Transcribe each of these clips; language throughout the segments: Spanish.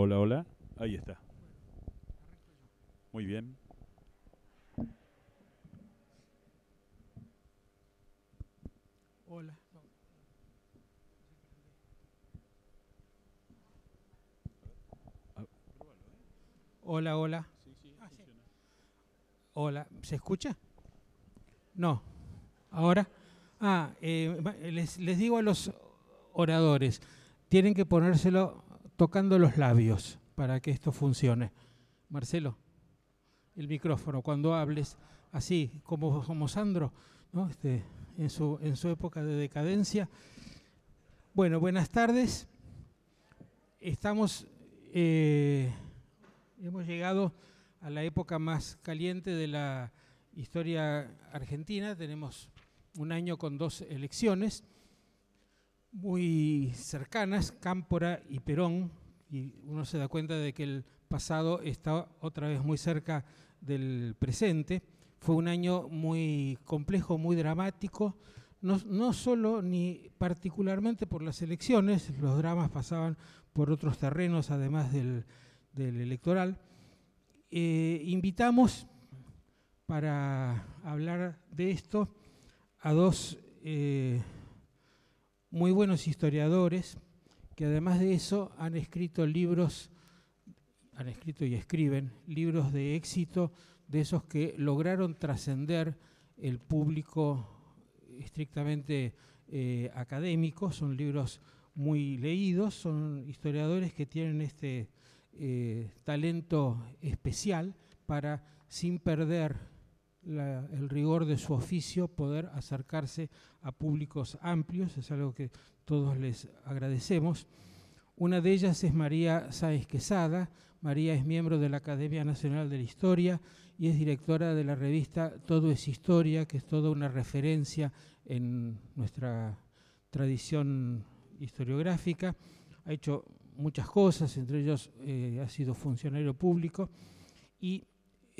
Hola, hola. Ahí está. Muy bien. Hola. Hola, hola. Hola, ¿se escucha? No. ¿Ahora? Ah, eh, les, les digo a los oradores, tienen que ponérselo tocando los labios para que esto funcione. Marcelo, el micrófono, cuando hables, así como, como Sandro, ¿no? este, en, su, en su época de decadencia. Bueno, buenas tardes. Estamos, eh, hemos llegado a la época más caliente de la historia argentina. Tenemos un año con dos elecciones muy cercanas, Cámpora y Perón, y uno se da cuenta de que el pasado está otra vez muy cerca del presente. Fue un año muy complejo, muy dramático, no, no solo ni particularmente por las elecciones, los dramas pasaban por otros terrenos además del, del electoral. Eh, invitamos para hablar de esto a dos eh, muy buenos historiadores que además de eso han escrito libros, han escrito y escriben libros de éxito de esos que lograron trascender el público estrictamente eh, académico, son libros muy leídos, son historiadores que tienen este eh, talento especial para, sin perder el rigor de su oficio, poder acercarse a públicos amplios, es algo que todos les agradecemos. Una de ellas es María Sáez Quesada. María es miembro de la Academia Nacional de la Historia y es directora de la revista Todo es Historia, que es toda una referencia en nuestra tradición historiográfica. Ha hecho muchas cosas, entre ellos eh, ha sido funcionario público y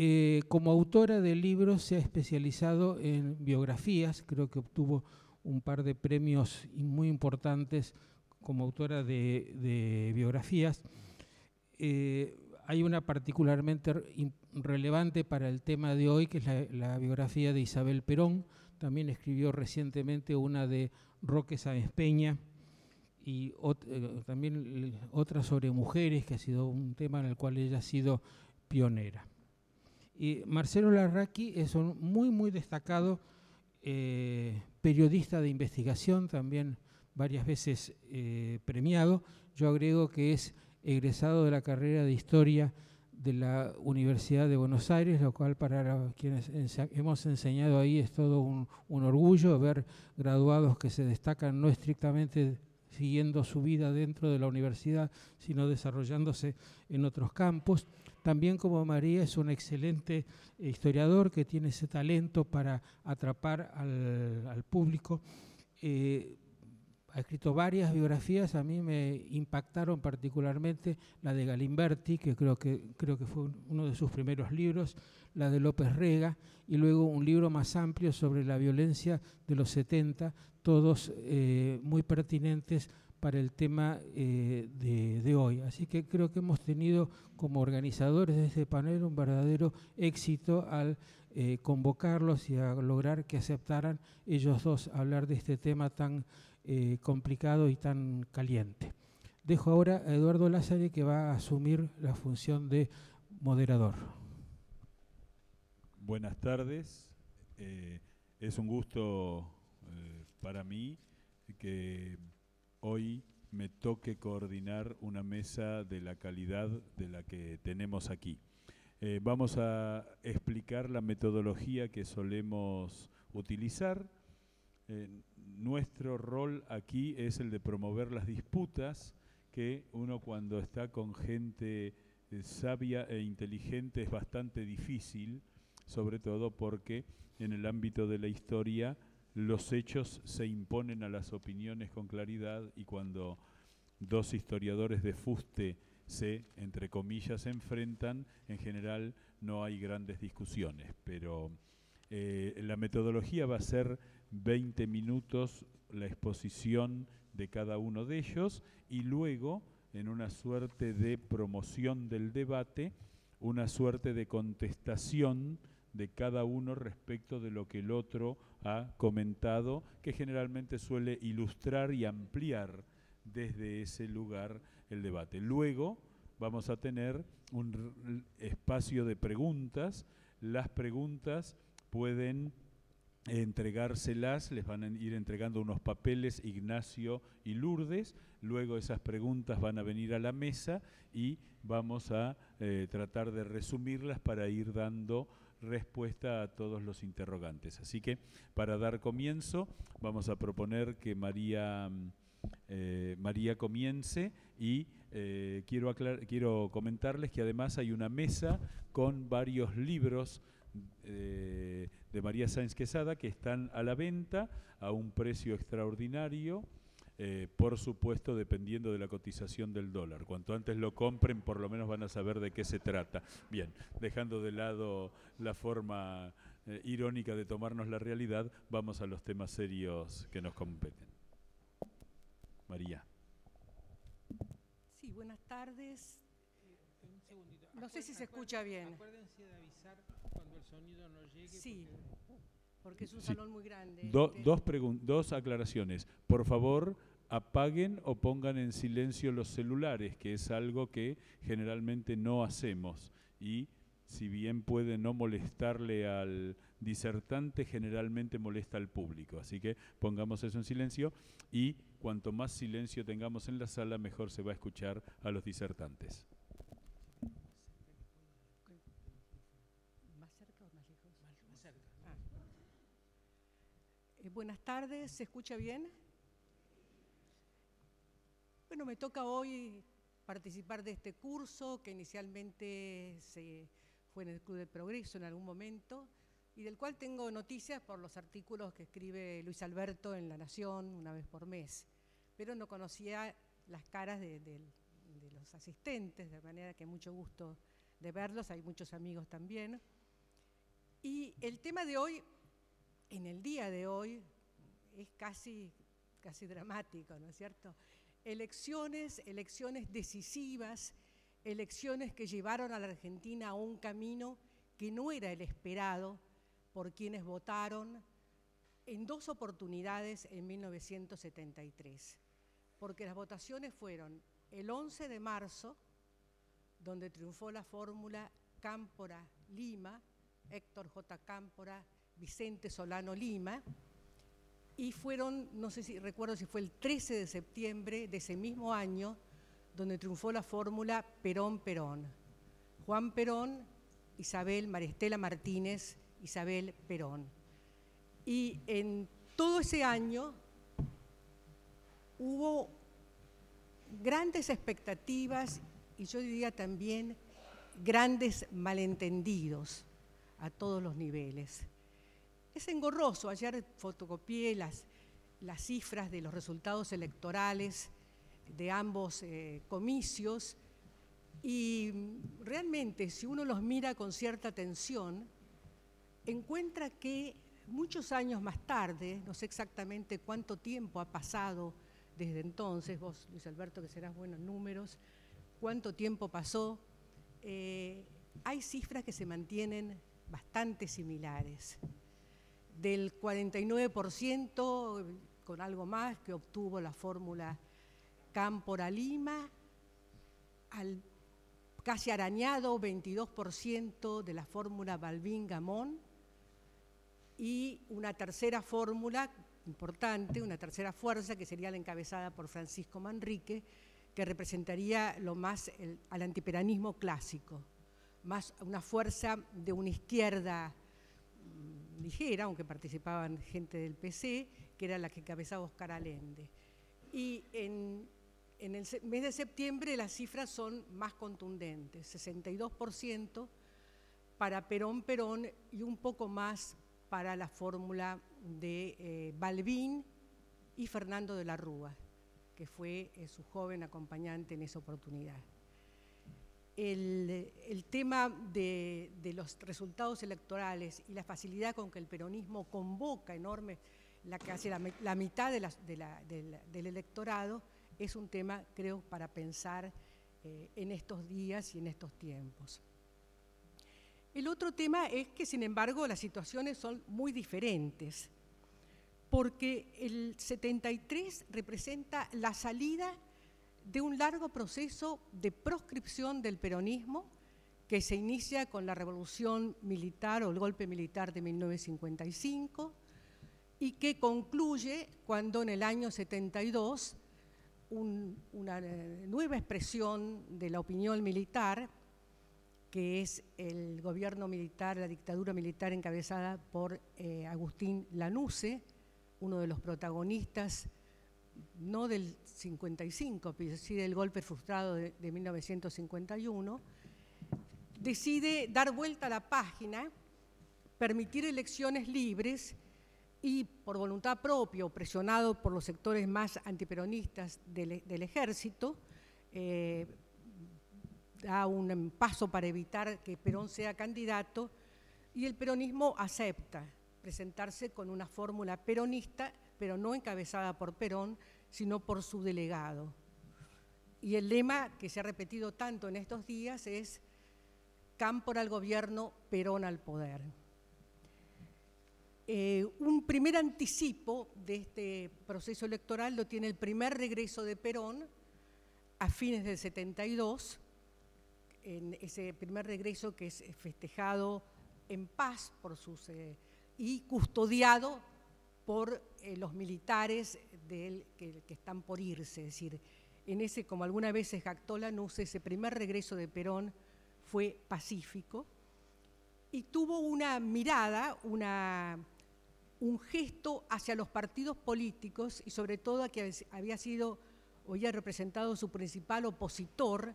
eh, como autora de libros se ha especializado en biografías, creo que obtuvo un par de premios muy importantes como autora de, biografías. Eh, hay una particularmente relevante para el tema de hoy, que es la, biografía de Isabel Perón. También escribió recientemente una de Roque Sáenz Peña y eh, también otra sobre mujeres, que ha sido un tema en el cual ella ha sido pionera. Y Marcelo Larraqui es un muy, muy destacado eh, periodista de investigación, también varias veces eh, premiado. Yo agrego que es egresado de la carrera de Historia de la Universidad de Buenos Aires, lo cual para quienes hemos enseñado ahí es todo un, un orgullo ver graduados que se destacan no estrictamente siguiendo su vida dentro de la universidad, sino desarrollándose en otros campos. También como María es un excelente historiador que tiene ese talento para atrapar al, público. Eh, ha escrito varias biografías, a mí me impactaron particularmente la de Galimberti, que creo que, creo que fue uno de sus primeros libros, la de López Rega, y luego un libro más amplio sobre la violencia de los 70, todos eh, muy pertinentes para el tema eh, de, hoy. Así que creo que hemos tenido como organizadores de este panel un verdadero éxito al eh, convocarlos y a lograr que aceptaran ellos dos hablar de este tema tan eh, complicado y tan caliente. Dejo ahora a Eduardo Lázaro que va a asumir la función de moderador. Buenas tardes. es un gusto para mí que hoy me toque coordinar una mesa de la calidad de la que tenemos aquí. Eh, vamos a explicar la metodología que solemos utilizar. Eh, nuestro rol aquí es el de promover las disputas que uno cuando está con gente eh, sabia e inteligente es bastante difícil, sobre todo porque en el ámbito de la historia los hechos se imponen a las opiniones con claridad y cuando dos historiadores de fuste se, entre comillas, enfrentan, en general no hay grandes discusiones, pero eh, la metodología va a ser 20 minutos la exposición de cada uno de ellos y luego en una suerte de promoción del debate, una suerte de contestación de cada uno respecto de lo que el otro ha comentado, que generalmente suele ilustrar y ampliar desde ese lugar el debate. Luego vamos a tener un espacio de preguntas. Las preguntas pueden entregárselas, les van a ir entregando unos papeles Ignacio y Lourdes, luego esas preguntas van a venir a la mesa y vamos a eh, tratar de resumirlas para ir dando respuesta a todos los interrogantes. Así que para dar comienzo vamos a proponer que María, eh, María comience y eh, quiero, quiero comentarles que además hay una mesa con varios libros eh, de María Sáenz Quesada que están a la venta a un precio extraordinario. Eh, por supuesto dependiendo de la cotización del dólar. Cuanto antes lo compren, por lo menos van a saber de qué se trata. Bien, dejando de lado la forma eh, irónica de tomarnos la realidad, vamos a los temas serios que nos competen. María. Sí, buenas tardes. No sé si se escucha bien. Acuérdense de avisar cuando el sonido no llegue. Sí, porque es un salón muy grande. dos, dos aclaraciones. Por favor, apaguen o pongan en silencio los celulares, que es algo que generalmente no hacemos. Y si bien puede no molestarle al disertante, generalmente molesta al público. Así que pongamos eso en silencio y cuanto más silencio tengamos en la sala, mejor se va a escuchar a los disertantes. Buenas tardes, ¿se escucha bien? Bueno, me toca hoy participar de este curso que inicialmente se fue en el Club del Progreso en algún momento y del cual tengo noticias por los artículos que escribe Luis Alberto en La Nación una vez por mes, pero no conocía las caras de, los asistentes, de manera que mucho gusto de verlos, hay muchos amigos también. Y el tema de hoy en el día de hoy es casi, casi dramático, ¿no es cierto? Elecciones, elecciones decisivas, elecciones que llevaron a la Argentina a un camino que no era el esperado por quienes votaron en dos oportunidades en 1973, porque las votaciones fueron el 11 de marzo, donde triunfó la fórmula Cámpora-Lima, Héctor J. Cámpora Vicente Solano Lima, y fueron, no sé si recuerdo si fue el 13 de septiembre de ese mismo año, donde triunfó la fórmula Perón-Perón. Juan Perón, Isabel Maristela Martínez, Isabel Perón. Y en todo ese año hubo grandes expectativas y yo diría también grandes malentendidos a todos los niveles. Es engorroso. Ayer fotocopié las, cifras de los resultados electorales de ambos eh, comicios y realmente si uno los mira con cierta atención, encuentra que muchos años más tarde, no sé exactamente cuánto tiempo ha pasado desde entonces, vos Luis Alberto que serás buenos números, cuánto tiempo pasó, eh, hay cifras que se mantienen bastante similares del 49% con algo más que obtuvo la fórmula Cámpora-Lima, al casi arañado 22% de la fórmula Balbín-Gamón y una tercera fórmula importante, una tercera fuerza que sería la encabezada por Francisco Manrique, que representaría lo más al antiperanismo clásico, más una fuerza de una izquierda ligera, aunque participaban gente del PC, que era la que cabezaba Oscar Allende. Y en, el mes de septiembre las cifras son más contundentes, 62% para Perón Perón y un poco más para la fórmula de eh, Balbín y Fernando de la Rúa, que fue eh, su joven acompañante en esa oportunidad el, tema de, los resultados electorales y la facilidad con que el peronismo convoca enorme, la, casi la, mitad del electorado, es un tema, creo, para pensar eh, en estos días y en estos tiempos. El otro tema es que, sin embargo, las situaciones son muy diferentes, porque el 73 representa la salida de un largo proceso de proscripción del peronismo que se inicia con la revolución militar o el golpe militar de 1955 y que concluye cuando en el año 72 una eh, nueva expresión de la opinión militar, que es el gobierno militar, la dictadura militar encabezada por eh, Agustín Lanusse, uno de los protagonistas no del 55, pero del golpe frustrado de, 1951, decide dar vuelta a la página, permitir elecciones libres y por voluntad propia presionado por los sectores más antiperonistas del, ejército, eh, da un paso para evitar que Perón sea candidato y el peronismo acepta presentarse con una fórmula peronista, pero no encabezada por Perón, sino por su delegado. Y el lema que se ha repetido tanto en estos días es Cámpora al gobierno, Perón al poder. Eh, un primer anticipo de este proceso electoral lo tiene el primer regreso de Perón a fines del 72, en ese primer regreso que es festejado en paz por sus, eh, y custodiado por eh, los militares de que, que, están por irse. Es decir, en ese, como alguna vez se jactó Lanús, ese primer regreso de Perón fue pacífico y tuvo una mirada, una, un gesto hacia los partidos políticos y sobre todo a que había sido o había representado su principal opositor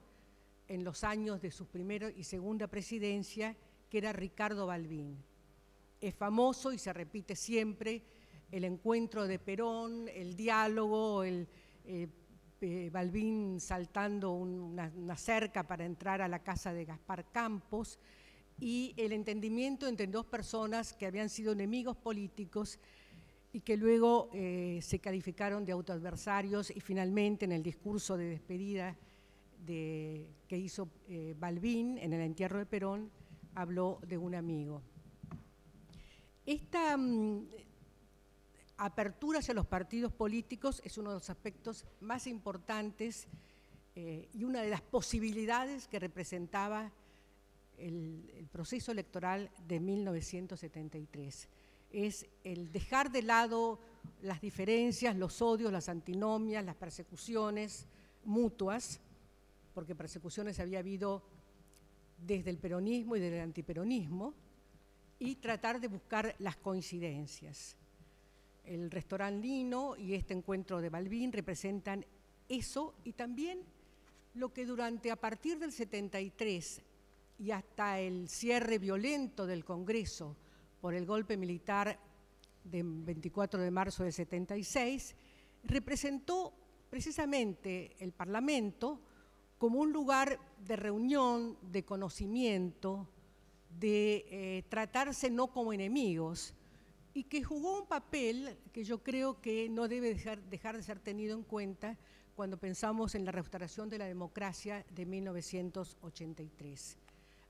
en los años de su primera y segunda presidencia, que era Ricardo Balbín. Es famoso y se repite siempre el encuentro de Perón, el diálogo, el eh, eh, Balbín saltando una, cerca para entrar a la casa de Gaspar Campos y el entendimiento entre dos personas que habían sido enemigos políticos y que luego eh, se calificaron de autoadversarios y finalmente en el discurso de despedida que hizo Balbín en el entierro de Perón habló de un amigo. Esta apertura hacia los partidos políticos es uno de los aspectos más importantes eh, y una de las posibilidades que representaba el, proceso electoral de 1973. Es el dejar de lado las diferencias, los odios, las antinomias, las persecuciones mutuas, porque persecuciones había habido desde el peronismo y desde el antiperonismo, y tratar de buscar las coincidencias el restaurante Lino y este encuentro de Balbín representan eso y también lo que durante, a partir del 73 y hasta el cierre violento del Congreso por el golpe militar del 24 de marzo del 76, representó precisamente el Parlamento como un lugar de reunión, de conocimiento, de eh, tratarse no como enemigos, y que jugó un papel que yo creo que no debe dejar, de ser tenido en cuenta cuando pensamos en la restauración de la democracia de 1983.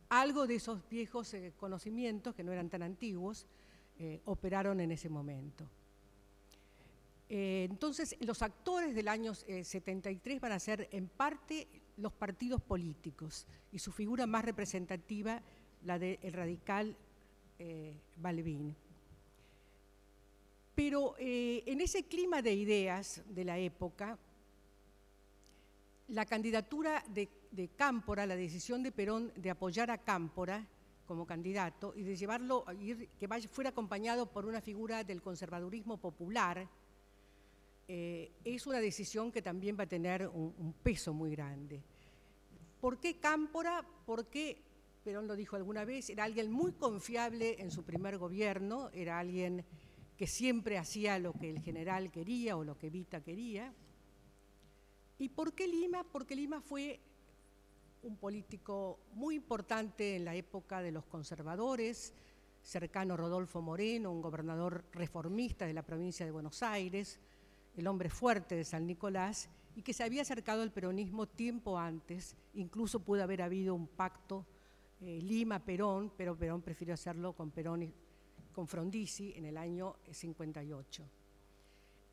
Algo de esos viejos eh, conocimientos, que no eran tan antiguos, eh, operaron en ese momento. Eh, entonces, los actores del año 73 van a ser en parte los partidos políticos y su figura más representativa, la del radical Balbín. Pero eh, en ese clima de ideas de la época, la candidatura de, Cámpora, la decisión de Perón de apoyar a Cámpora como candidato y de llevarlo, que fuera acompañado por una figura del conservadurismo popular, eh, es una decisión que también va a tener un, un peso muy grande. ¿Por qué Cámpora? Porque, Perón lo dijo alguna vez, era alguien muy confiable en su primer gobierno, era alguien que siempre hacía lo que el general quería o lo que Vita quería. ¿Y por qué Lima? Porque Lima fue un político muy importante en la época de los conservadores, cercano a Rodolfo Moreno, un gobernador reformista de la provincia de Buenos Aires, el hombre fuerte de San Nicolás, y que se había acercado al peronismo tiempo antes, incluso pudo haber habido un pacto eh, Lima-Perón, pero Perón prefirió hacerlo con Perón y, con Frondizi en el año 58.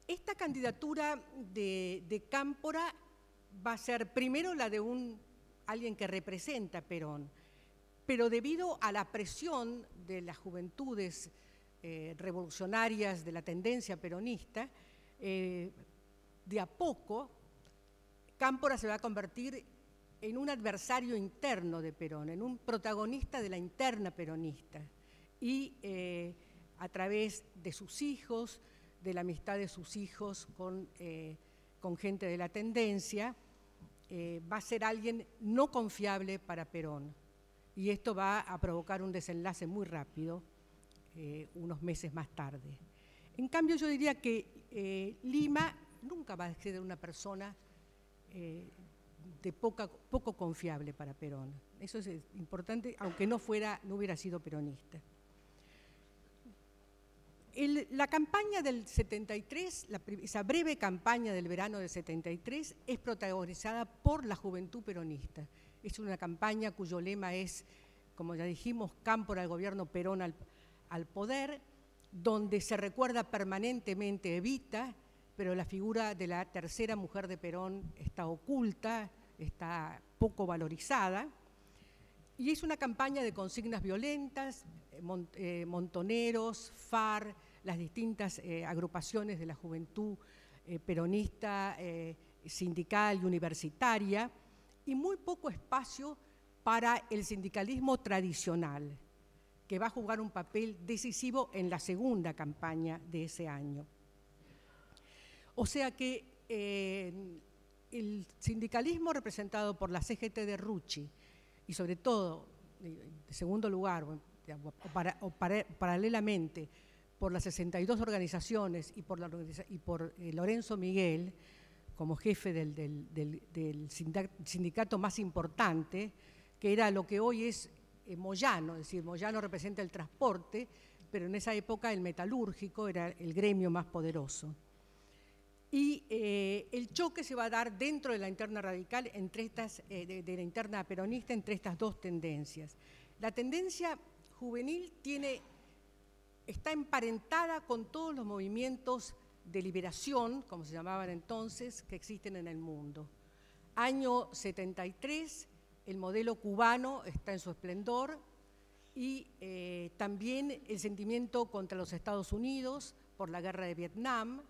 Esta candidatura de, Cámpora va a ser primero la de un, alguien que representa a Perón, pero debido a la presión de las juventudes eh, revolucionarias de la tendencia peronista, eh, de a poco Cámpora se va a convertir en un adversario interno de Perón, en un protagonista de la interna peronista. Y eh, a través de sus hijos, de la amistad de sus hijos con, con gente de la tendencia, va a ser alguien no confiable para Perón y esto va a provocar un desenlace muy rápido eh, unos meses más tarde. En cambio, yo diría que eh, Lima nunca va a ser una persona eh, de poco confiable para Perón. Eso es importante, aunque no, fuera, no hubiera sido peronista. La campaña del 73, esa breve campaña del verano del 73, es protagonizada por la juventud peronista. Es una campaña cuyo lema es, como ya dijimos, Cámpora al gobierno, Perón al, poder, donde se recuerda permanentemente Evita, pero la figura de la tercera mujer de Perón está oculta, está poco valorizada. Y es una campaña de consignas violentas, eh, eh, montoneros, FAR, las distintas eh, agrupaciones de la juventud peronista, sindical y universitaria, y muy poco espacio para el sindicalismo tradicional, que va a jugar un papel decisivo en la segunda campaña de ese año. O sea que el sindicalismo representado por la CGT de Rucci y sobre todo, en segundo lugar, o, paralelamente, por las 62 organizaciones y por, y por eh, Lorenzo Miguel, como jefe del, sindicato más importante, que era lo que hoy es eh, Moyano, es decir, Moyano representa el transporte, pero en esa época el metalúrgico era el gremio más poderoso. Y eh, el choque se va a dar dentro de la interna radical, entre estas, eh, de, la interna peronista, entre estas dos tendencias. La tendencia juvenil está emparentada con todos los movimientos de liberación, como se llamaban entonces, que existen en el mundo. Año 73, el modelo cubano está en su esplendor y eh, también el sentimiento contra los Estados Unidos por la guerra de Vietnam.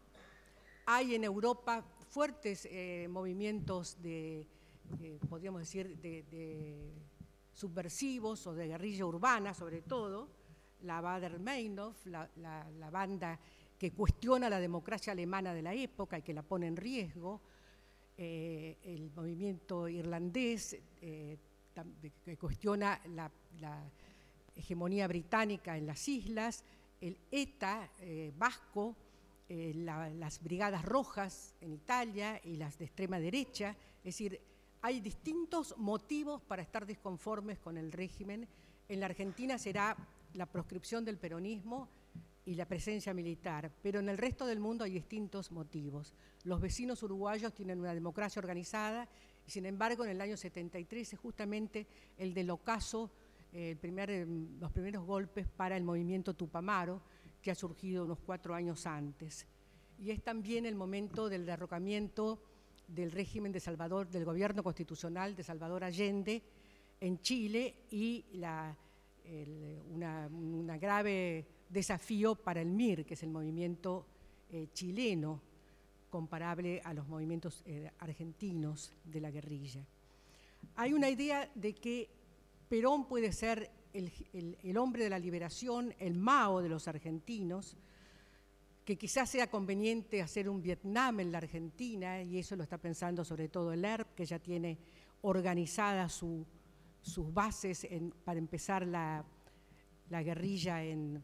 Hay en Europa fuertes eh, movimientos de, eh, podríamos decir, de, subversivos o de guerrilla urbana, sobre todo. La Bader-Meinhof, la, la banda que cuestiona la democracia alemana de la época y que la pone en riesgo, eh, el movimiento irlandés que cuestiona la, hegemonía británica en las islas, el ETA vasco, las brigadas rojas en Italia y las de extrema derecha, es decir, hay distintos motivos para estar disconformes con el régimen. En la Argentina será la proscripción del peronismo, y la presencia militar, pero en el resto del mundo hay distintos motivos. Los vecinos uruguayos tienen una democracia organizada y sin embargo en el año 73 es justamente el del ocaso, eh, los primeros golpes para el movimiento Tupamaro, que ha surgido unos cuatro años antes. Y es también el momento del derrocamiento del régimen de Salvador, del gobierno constitucional de Salvador Allende en Chile y una, una grave desafío para el MIR, que es el movimiento eh, chileno comparable a los movimientos eh, argentinos de la guerrilla. Hay una idea de que Perón puede ser el, hombre de la liberación, el Mao de los argentinos, que quizás sea conveniente hacer un Vietnam en la Argentina, y eso lo está pensando sobre todo el ERP, que ya tiene organizadas sus bases para empezar la guerrilla en,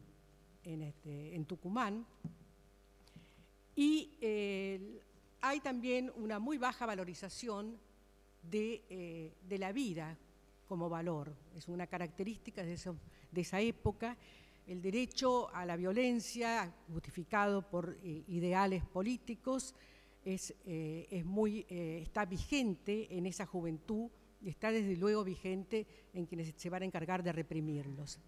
este, en, Tucumán. Y eh, hay también una muy baja valorización eh, de, la vida como valor. Es una característica de, de, esa época. El derecho a la violencia, justificado por eh, ideales políticos, es, es muy, está vigente en esa juventud y está desde luego vigente en quienes se van a encargar de reprimirlos.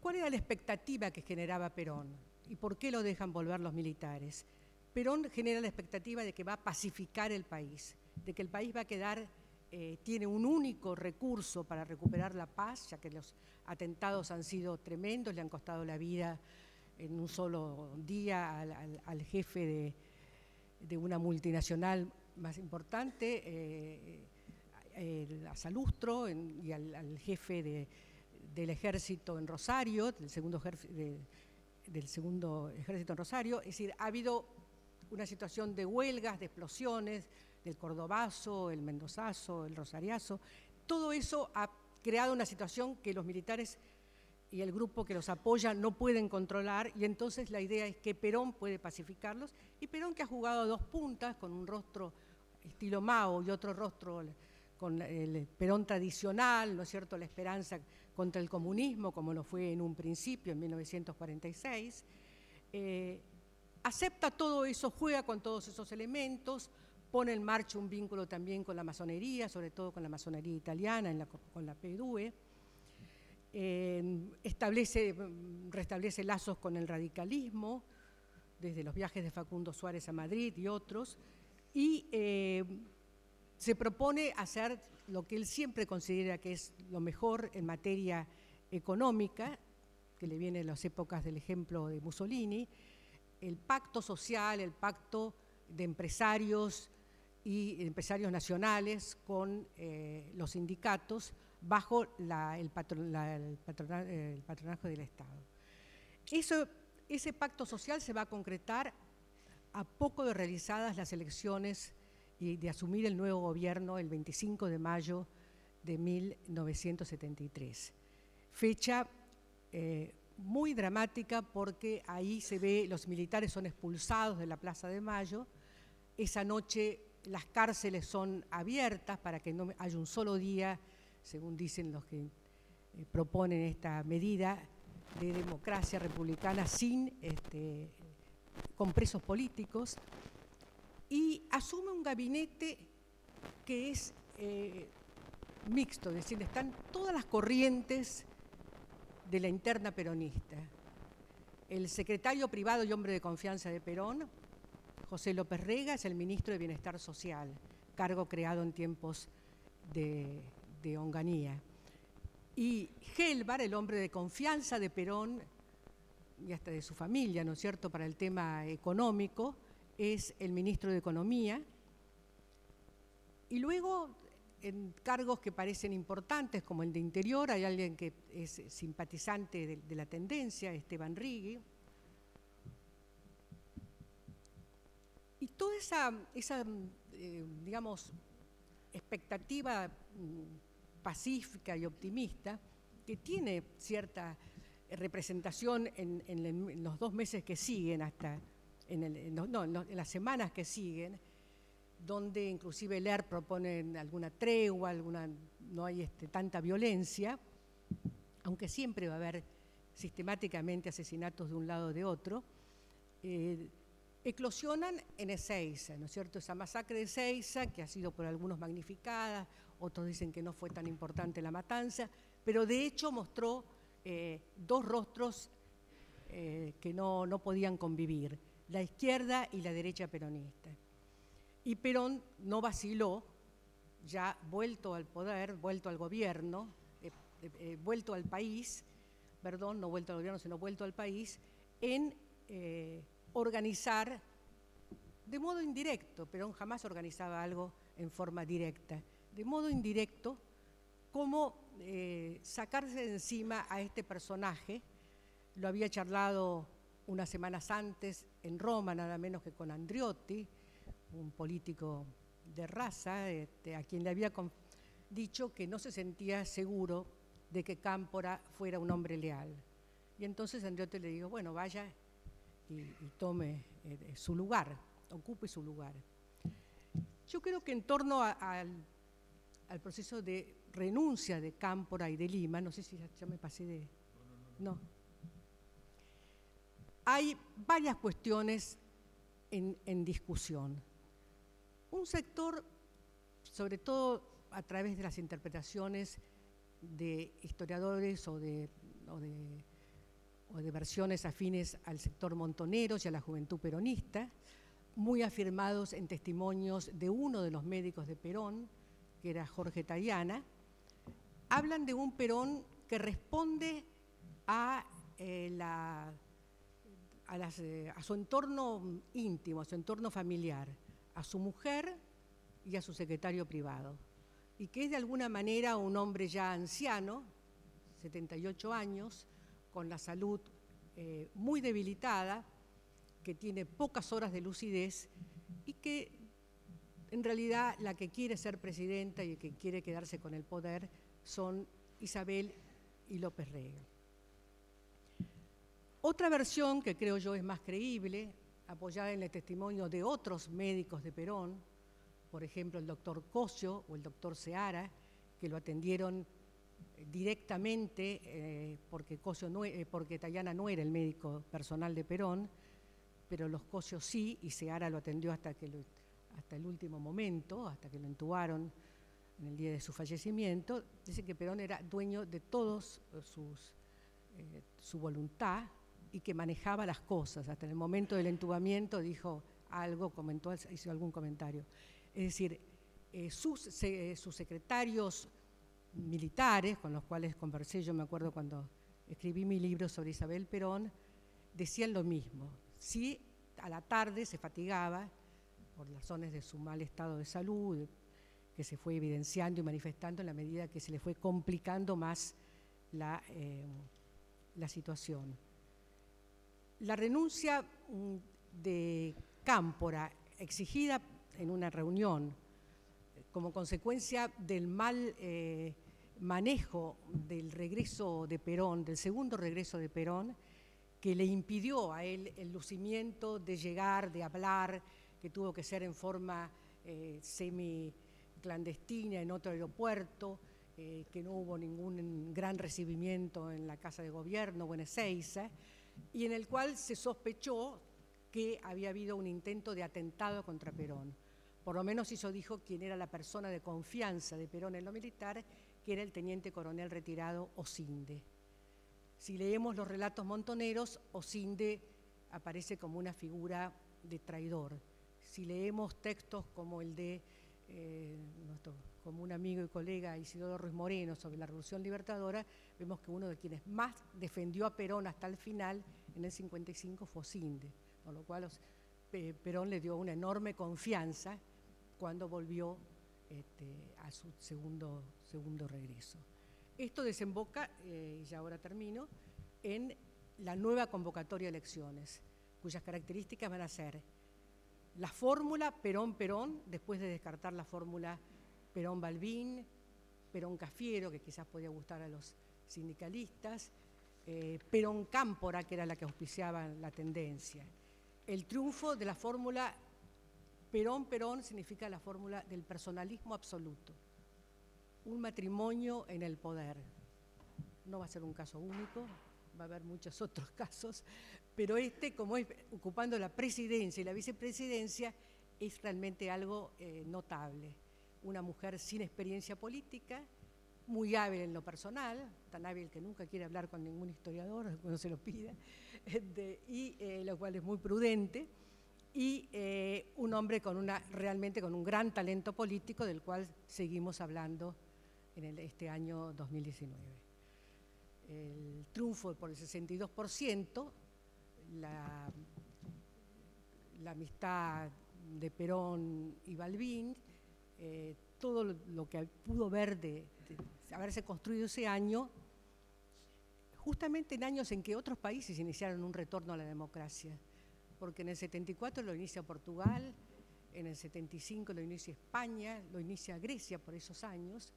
¿Cuál era la expectativa que generaba Perón y por qué lo dejan volver los militares? Perón genera la expectativa de que va a pacificar el país, de que el país va a quedar, eh, tiene un único recurso para recuperar la paz, ya que los atentados han sido tremendos, le han costado la vida en un solo día al, jefe de, una multinacional más importante, eh, a Salustro y al, jefe del ejército en Rosario, del segundo, del segundo ejército en Rosario. Es decir, ha habido una situación de huelgas, de explosiones, del cordobazo, el mendozazo, el rosariazo. Todo eso ha creado una situación que los militares y el grupo que los apoya no pueden controlar y entonces la idea es que Perón puede pacificarlos y Perón que ha jugado dos puntas con un rostro estilo Mao y otro rostro con el Perón tradicional, ¿no es cierto?, la esperanza contra el comunismo, como lo fue en un principio, en 1946. Eh, acepta todo eso, juega con todos esos elementos, pone en marcha un vínculo también con la masonería, sobre todo con la masonería italiana, con la PDUE. Eh, establece, restablece lazos con el radicalismo, desde los viajes de Facundo Suárez a Madrid y otros, y eh, se propone hacer lo que él siempre considera que es lo mejor en materia económica, que le viene en las épocas del ejemplo de Mussolini, el pacto social, el pacto de empresarios y empresarios nacionales con eh, los sindicatos bajo el, patronaje del Estado. ese pacto social se va a concretar a poco de realizadas las elecciones y de asumir el nuevo gobierno el 25 de mayo de 1973. Fecha eh, muy dramática porque ahí se ve, los militares son expulsados de la Plaza de Mayo, esa noche las cárceles son abiertas para que no haya un solo día, según dicen los que eh, proponen esta medida de democracia republicana sin este, con presos políticos y asume un gabinete que es eh, mixto, es decir, están todas las corrientes de la interna peronista. El secretario privado y hombre de confianza de Perón, José López Rega, es el ministro de Bienestar Social, cargo creado en tiempos de, de Onganía. Y Gelbar, el hombre de confianza de Perón y hasta de su familia, ¿no es cierto?, para el tema económico, es el ministro de Economía. Y luego, en cargos que parecen importantes, como el de Interior, hay alguien que es simpatizante de, la tendencia, Esteban Rigui. Y toda esa, esa eh, digamos, expectativa mm, pacífica y optimista, que tiene cierta representación en los dos meses que siguen hasta en, no, en, las semanas que siguen, donde inclusive Lear propone alguna tregua, alguna, no hay este, tanta violencia, aunque siempre va a haber sistemáticamente asesinatos de un lado o de otro, eh, eclosionan en Ezeiza, ¿no es cierto? Esa masacre de Ezeiza, que ha sido por algunos magnificada, otros dicen que no fue tan importante la matanza, pero de hecho mostró eh, dos rostros eh, que no, no podían convivir la izquierda y la derecha peronista. Y Perón no vaciló, ya vuelto al poder, vuelto al gobierno, eh, vuelto al país, perdón, no vuelto al gobierno, sino vuelto al país, en organizar de modo indirecto, Perón jamás organizaba algo en forma directa, de modo indirecto, cómo sacarse de encima a este personaje, lo había charlado unas semanas antes en Roma, nada menos que con Andriotti, un político de raza, este, a quien le había dicho que no se sentía seguro de que Cámpora fuera un hombre leal. Y entonces Andriotti le dijo, bueno, vaya y, tome eh, su lugar, ocupe su lugar. Yo creo que en torno al, proceso de renuncia de Cámpora y de Lima, no sé si ya, me pasé de... No, hay varias cuestiones en, discusión. Un sector, sobre todo a través de las interpretaciones de historiadores o de, versiones afines al sector montonero y a la juventud peronista, muy afirmados en testimonios de uno de los médicos de Perón, que era Jorge Tayana, hablan de un Perón que responde a, eh, eh, a, su entorno íntimo, a su entorno familiar, a su mujer y a su secretario privado, y que es de alguna manera un hombre ya anciano, 78 años, con la salud eh, muy debilitada, que tiene pocas horas de lucidez y que en realidad la que quiere ser presidenta y que quiere quedarse con el poder son Isabel y López Rega. Otra versión que creo yo es más creíble, apoyada en el testimonio de otros médicos de Perón, por ejemplo el doctor Cosio o el doctor Seara, que lo atendieron directamente eh, porque, Cosio no, e, porque Tayana no era el médico personal de Perón, pero los Cosio sí, y Seara lo atendió hasta, el último momento, hasta que lo entubaron en el día de su fallecimiento, dice que Perón era dueño de todos sus, eh, su voluntad y que manejaba las cosas. Hasta en el momento del entubamiento dijo algo, comentó, hizo algún comentario. Es decir, eh, sus, sus secretarios militares, con los cuales conversé, yo me acuerdo cuando escribí mi libro sobre Isabel Perón, decían lo mismo. Sí, a la tarde se fatigaba por razones de su mal estado de salud, que se fue evidenciando y manifestando en la medida que se le fue complicando más la, eh, la situación. La renuncia mm, de Cámpora, exigida en una reunión como consecuencia del mal eh, manejo del regreso de Perón, del segundo regreso de Perón, que le impidió a él el lucimiento de llegar, de hablar, que tuvo que ser en forma eh, semi clandestina en otro aeropuerto, eh, que no hubo ningún gran recibimiento en la Casa de Gobierno o en Ezeiza, y en el cual se sospechó que había habido un intento de atentado contra Perón. Por lo menos eso dijo quien era la persona de confianza de Perón en lo militar, era el teniente coronel retirado Osinde. Si leemos los relatos montoneros, Osinde aparece como una figura de traidor. Si leemos textos como el de eh, nuestro común amigo y colega Isidoro Ruiz Moreno sobre la Revolución Libertadora, vemos que uno de quienes más defendió a Perón hasta el final, en el 55, fue Osinde, con lo cual Perón le dio una enorme confianza cuando volvió este, a su segundo, segundo regreso. Esto desemboca, eh, y ahora termino, en la nueva convocatoria de elecciones, cuyas características van a ser la fórmula Perón-Perón, después de descartar la fórmula Perón-Balbín, Perón-Cafiero, que quizás podía gustar a los sindicalistas, eh, Perón-Cámpora, que era la que auspiciaba la tendencia. El triunfo de la fórmula Perón-Perón significa la fórmula del personalismo absoluto, un matrimonio en el poder. No va a ser un caso único, va a haber muchos otros casos, pero este, como es ocupando la presidencia y la vicepresidencia, es realmente algo eh, notable. Una mujer sin experiencia política, muy hábil en lo personal, tan hábil que nunca quiere hablar con ningún historiador cuando se lo pida, y eh, lo cual es muy prudente, y eh, un hombre con una, realmente con un gran talento político del cual seguimos hablando en este año 2019. El triunfo por el 62%, la, amistad de Perón y Balbín, eh, todo lo, que pudo ver de, haberse construido ese año, justamente en años en que otros países iniciaron un retorno a la democracia, porque en el 74 lo inicia Portugal, en el 75 lo inicia España, lo inicia Grecia por esos años,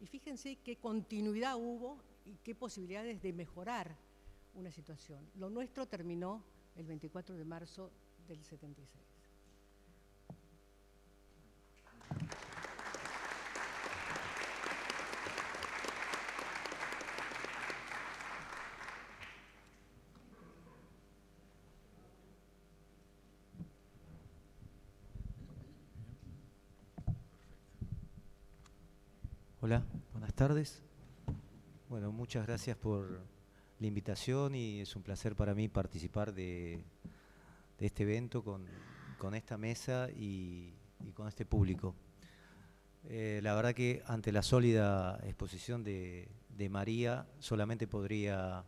y fíjense qué continuidad hubo y qué posibilidades de mejorar una situación. Lo nuestro terminó el 24 de marzo del 76. Hola, buenas tardes. Bueno, muchas gracias por la invitación y es un placer para mí participar de, este evento con, esta mesa y, con este público. Eh, la verdad que ante la sólida exposición de, María solamente podría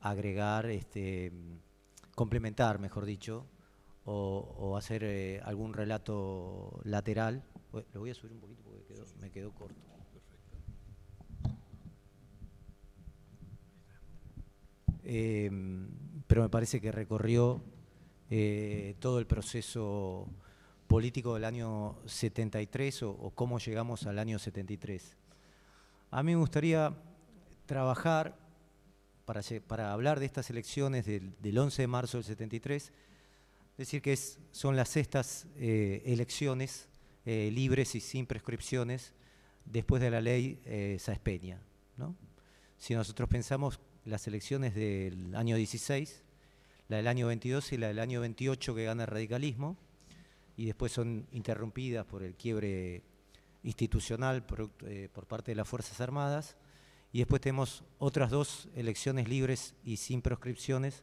agregar, este, complementar, mejor dicho, o, hacer eh, algún relato lateral. Lo voy a subir un poquito porque me quedó corto. Em, pero me parece que recorrió eh, todo el proceso político del año 73 o, cómo llegamos al año 73. A mí me gustaría trabajar para, para hablar de estas elecciones del, 11 de marzo del 73, decir que son las sextas eh, elecciones eh, libres y sin prescripciones después de la ley eh, Peña. ¿no? Si nosotros pensamos las elecciones del año 16, la del año 22 y la del año 28 que gana el radicalismo, y después son interrumpidas por el quiebre institucional eh, por, parte de las Fuerzas Armadas, y después tenemos otras dos elecciones libres y sin proscripciones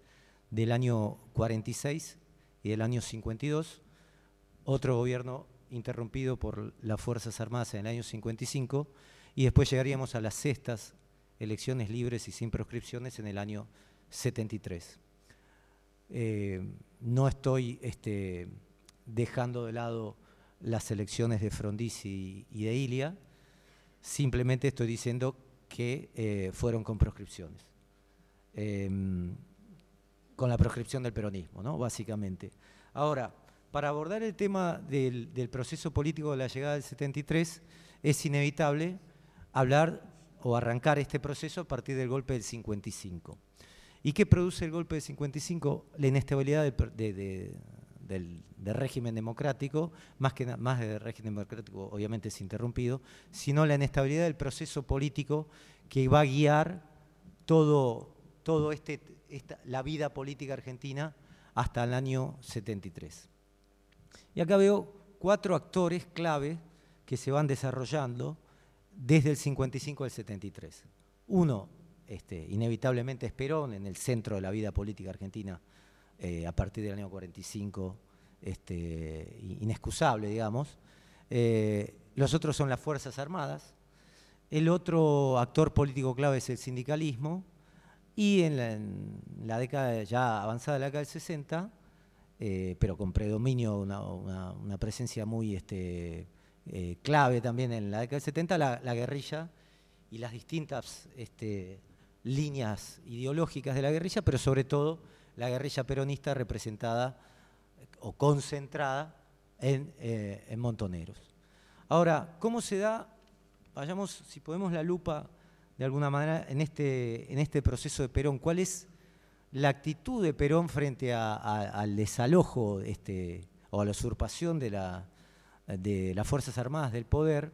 del año 46 y del año 52, otro gobierno interrumpido por las Fuerzas Armadas en el año 55, y después llegaríamos a las sextas elecciones libres y sin proscripciones en el año 73. Eh, no estoy este, dejando de lado las elecciones de Frondizi y, de Ilia, simplemente estoy diciendo que eh, fueron con proscripciones, em, con la proscripción del peronismo, ¿no? básicamente. Ahora, para abordar el tema del, del proceso político de la llegada del 73, es inevitable hablar o arrancar este proceso a partir del golpe del 55. ¿Y qué produce el golpe del 55? La inestabilidad del, régimen democrático, más que más del régimen democrático obviamente es interrumpido, sino la inestabilidad del proceso político que va a guiar todo, todo este, la vida política argentina hasta el año 73. Y acá veo cuatro actores clave que se van desarrollando desde el 55 al 73. Uno, este, inevitablemente es Perón en el centro de la vida política argentina eh, a partir del año 45, este, inexcusable, digamos. Eh, los otros son las Fuerzas Armadas. El otro actor político clave es el sindicalismo. Y en la, década ya avanzada la década del 60, eh, pero con predominio, una, presencia muy este, eh, clave también en la década del 70, la, guerrilla y las distintas este, líneas ideológicas de la guerrilla, pero sobre todo la guerrilla peronista representada o concentrada en, eh, Montoneros. Ahora, ¿cómo se da? Vayamos, si podemos, la lupa de alguna manera en este, en este proceso de Perón. ¿Cuál es la actitud de Perón frente al desalojo este, o a la usurpación de la, de las Fuerzas Armadas del poder,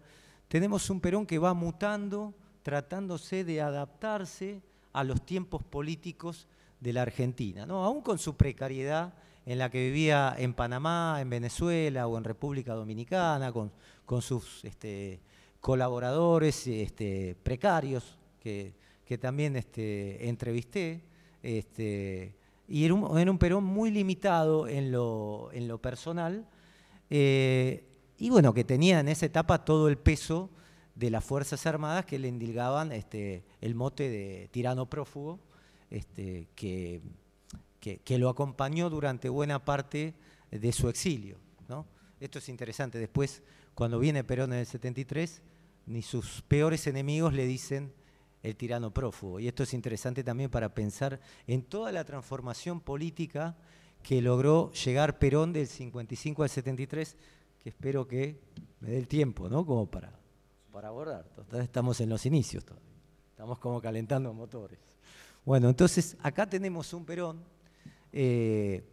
tenemos un Perón que va mutando, tratándose de adaptarse a los tiempos políticos de la Argentina, ¿no? aún con su precariedad en la que vivía en Panamá, en Venezuela o en República Dominicana, con, con sus este, colaboradores este, precarios que, también este, entrevisté. Y era un, Perón muy limitado en lo, en lo personal, eh, y bueno, que tenía en esa etapa todo el peso de las Fuerzas Armadas que le indilgaban este, el mote de tirano prófugo, este, que, que, lo acompañó durante buena parte de su exilio. ¿no? Esto es interesante. Después, cuando viene Perón en el 73, ni sus peores enemigos le dicen el tirano prófugo. Y esto es interesante también para pensar en toda la transformación política que logró llegar Perón del 55 al 73 que espero que me dé el tiempo, ¿no? Como para, para abordar. estamos en los inicios todavía. Estamos como calentando motores. Bueno, entonces acá tenemos un Perón eh,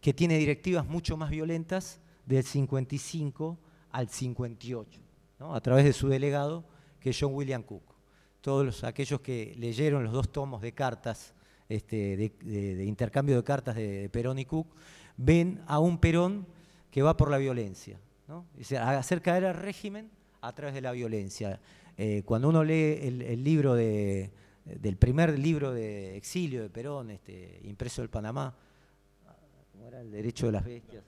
que tiene directivas mucho más violentas del 55 al 58, ¿no? a través de su delegado, que es John William Cook. Todos aquellos que leyeron los dos tomos de cartas, este, de, intercambio de cartas de Perón y Cook, ven a un Perón que va por la violencia, hacer caer al régimen a través de la violencia. Eh, cuando uno lee el, libro de, del primer libro de exilio de Perón, este, impreso del Panamá, ¿cómo era? El derecho de las bestias.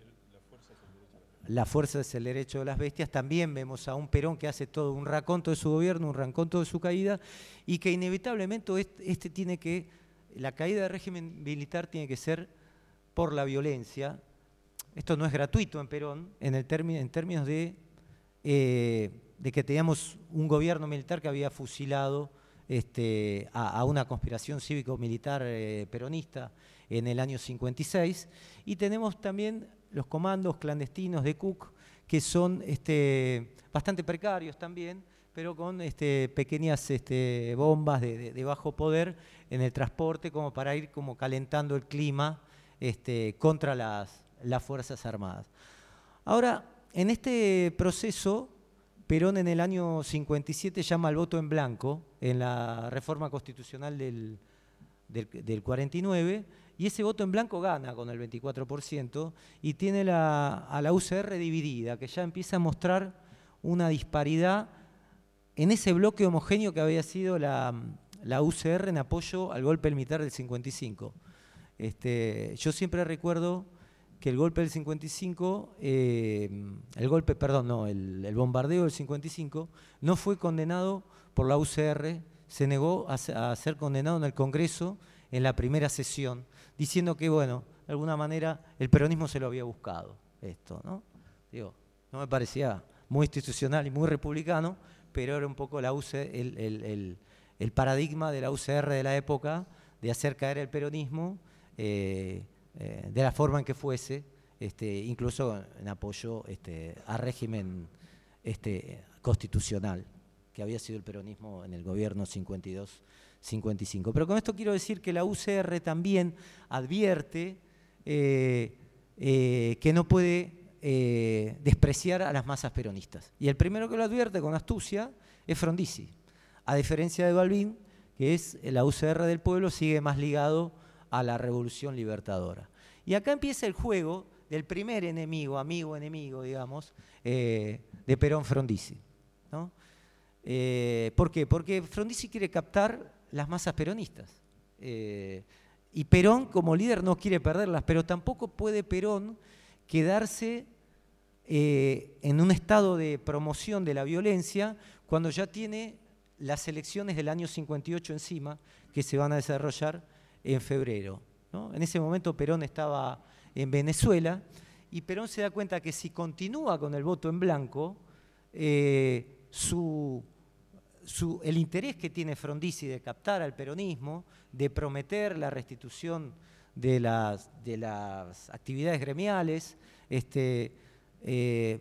La fuerza es el derecho de las bestias. También vemos a un Perón que hace todo un raconto de su gobierno, un raconto de su caída, y que inevitablemente este tiene que, la caída del régimen militar tiene que ser por la violencia. Esto no es gratuito en Perón, en, el en términos de, eh, de, que teníamos un gobierno militar que había fusilado este, a, una conspiración cívico-militar eh, peronista en el año 56, y tenemos también los comandos clandestinos de Cook, que son este, bastante precarios también, pero con este, pequeñas bombas de, bajo poder en el transporte, como para ir como calentando el clima contra las, las Fuerzas Armadas. Ahora, en este proceso, Perón en el año 57 llama al voto en blanco en la reforma constitucional del, del, del 49 y ese voto en blanco gana con el 24% y tiene a la UCR dividida, que ya empieza a mostrar una disparidad en ese bloque homogéneo que había sido la, UCR en apoyo al golpe militar del 55. Este, yo siempre recuerdo que el golpe del 55, eh, el golpe, perdón, no, el, bombardeo del 55 no fue condenado por la UCR, se negó a, ser condenado en el Congreso en la primera sesión diciendo que, bueno, de alguna manera el peronismo se lo había buscado, esto, ¿no? Digo, no me parecía muy institucional y muy republicano, pero era un poco la el, paradigma de la UCR de la época de hacer caer el peronismo eh, eh, de la forma en que fuese, este, incluso en apoyo este, al régimen este, constitucional que había sido el peronismo en el gobierno 52 55. Pero con esto quiero decir que la UCR también advierte eh, eh, que no puede despreciar a las masas peronistas. Y el primero que lo advierte con astucia es Frondizi. A diferencia de Balbín, que es la UCR del pueblo, sigue más ligado a la revolución libertadora. Y acá empieza el juego del primer enemigo, amigo, enemigo, digamos, de Perón Frondizi. ¿Por qué? Porque Frondizi quiere captar las masas peronistas. Eh, y Perón como líder no quiere perderlas, pero tampoco puede Perón quedarse eh, en un estado de promoción de la violencia cuando ya tiene las elecciones del año 58 encima, que se van a desarrollar en febrero. En ese momento Perón estaba en Venezuela y Perón se da cuenta que si continúa con el voto en blanco, eh, el interés que tiene Frondizi de captar al peronismo, de prometer la restitución de las, de las actividades gremiales, este, eh,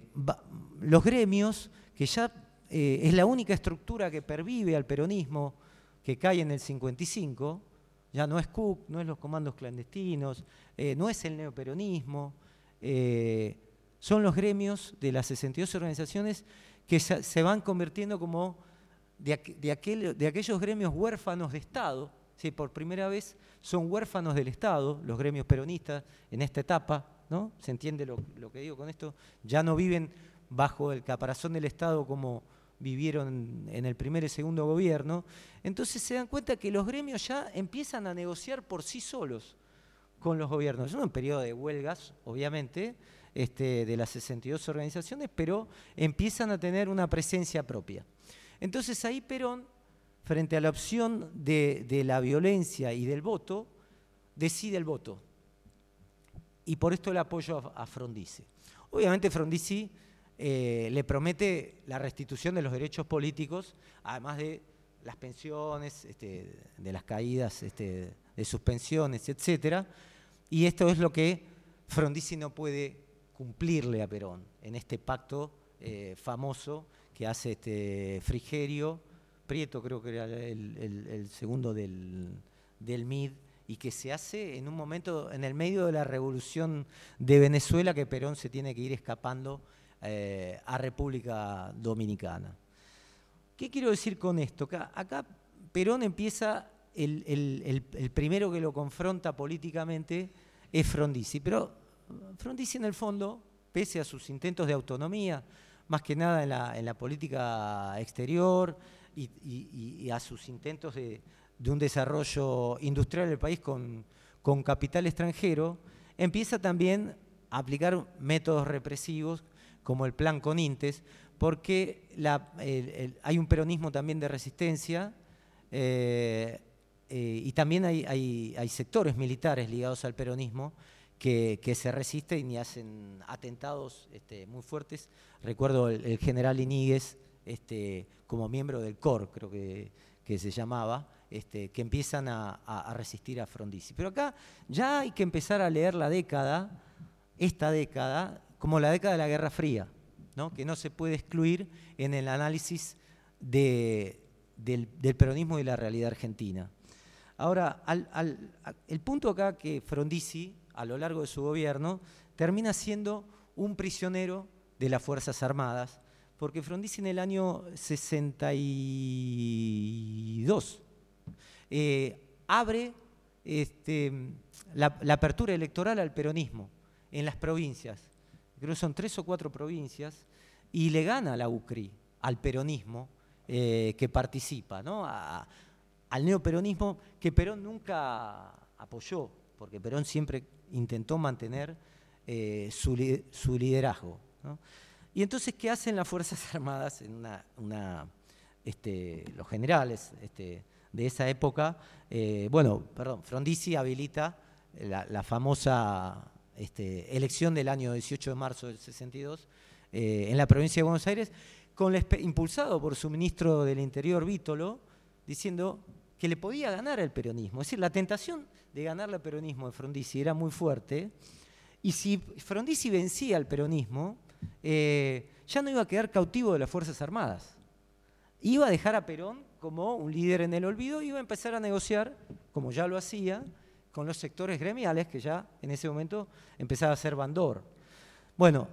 los gremios, que ya eh, es la única estructura que pervive al peronismo que cae en el 55, ya no es Cook, no es los comandos clandestinos, eh, no es el neoperonismo, son los gremios de las 62 organizaciones que se van convirtiendo como de, aquellos gremios huérfanos de Estado, por primera vez son huérfanos del Estado, los gremios peronistas en esta etapa, ¿no? ¿Se entiende lo, que digo con esto? Ya no viven bajo el caparazón del Estado como vivieron en el primer y segundo gobierno, entonces se dan cuenta que los gremios ya empiezan a negociar por sí solos con los gobiernos. Es un periodo de huelgas, obviamente, este, de las 62 organizaciones, pero empiezan a tener una presencia propia. Entonces ahí Perón, frente a la opción de, la violencia y del voto, decide el voto. Y por esto el apoyo a, Frondizi. Obviamente Frondizi eh, le promete la restitución de los derechos políticos, además de las pensiones, este, de las caídas este, de sus pensiones, etc. Y esto es lo que Frondizi no puede cumplirle a Perón en este pacto eh, famoso que hace este Frigerio, Prieto creo que era el, segundo del, MID, y que se hace en un momento, en el medio de la revolución de Venezuela, que Perón se tiene que ir escapando eh, a República Dominicana. ¿Qué quiero decir con esto? Acá, Perón empieza, el, el, primero que lo confronta políticamente es Frondizi, pero Frondizi en el fondo, pese a sus intentos de autonomía, más que nada en la, política exterior y, a sus intentos de, un desarrollo industrial del país con, capital extranjero, empieza también a aplicar métodos represivos como el plan Conintes, porque hay un peronismo también de resistencia eh, eh, y también hay, sectores militares ligados al peronismo que, se resisten y hacen atentados este, muy fuertes. Recuerdo el, general Iníguez este, como miembro del COR, creo que, se llamaba, este, que empiezan a, resistir a Frondizi. Pero acá ya hay que empezar a leer la década, esta década, como la década de la Guerra Fría, que no se puede excluir en el análisis del, peronismo y la realidad argentina. Ahora, el punto acá que Frondizi a lo largo de su gobierno, termina siendo un prisionero de las Fuerzas Armadas, porque Frondizi en el año 62 eh, abre este, la, apertura electoral al peronismo en las provincias, creo que son tres o cuatro provincias, y le gana a la UCRI, al peronismo eh, que participa, ¿no? al neoperonismo que Perón nunca apoyó, porque Perón siempre intentó mantener eh, su, liderazgo. Y entonces, ¿qué hacen las Fuerzas Armadas en una, este, los generales este, de esa época? Eh, bueno, perdón, Frondizi habilita la, famosa este, elección del año 18 de marzo del 62 eh, en la provincia de Buenos Aires, impulsado por su ministro del Interior, Vítolo, diciendo que le podía ganar al peronismo. Es decir, la tentación de ganar al peronismo de Frondizi era muy fuerte. Y si Frondizi vencía al peronismo, eh, ya no iba a quedar cautivo de las Fuerzas Armadas. Iba a dejar a Perón como un líder en el olvido y iba a empezar a negociar, como ya lo hacía, con los sectores gremiales que ya en ese momento empezaba a ser bandor. Bueno,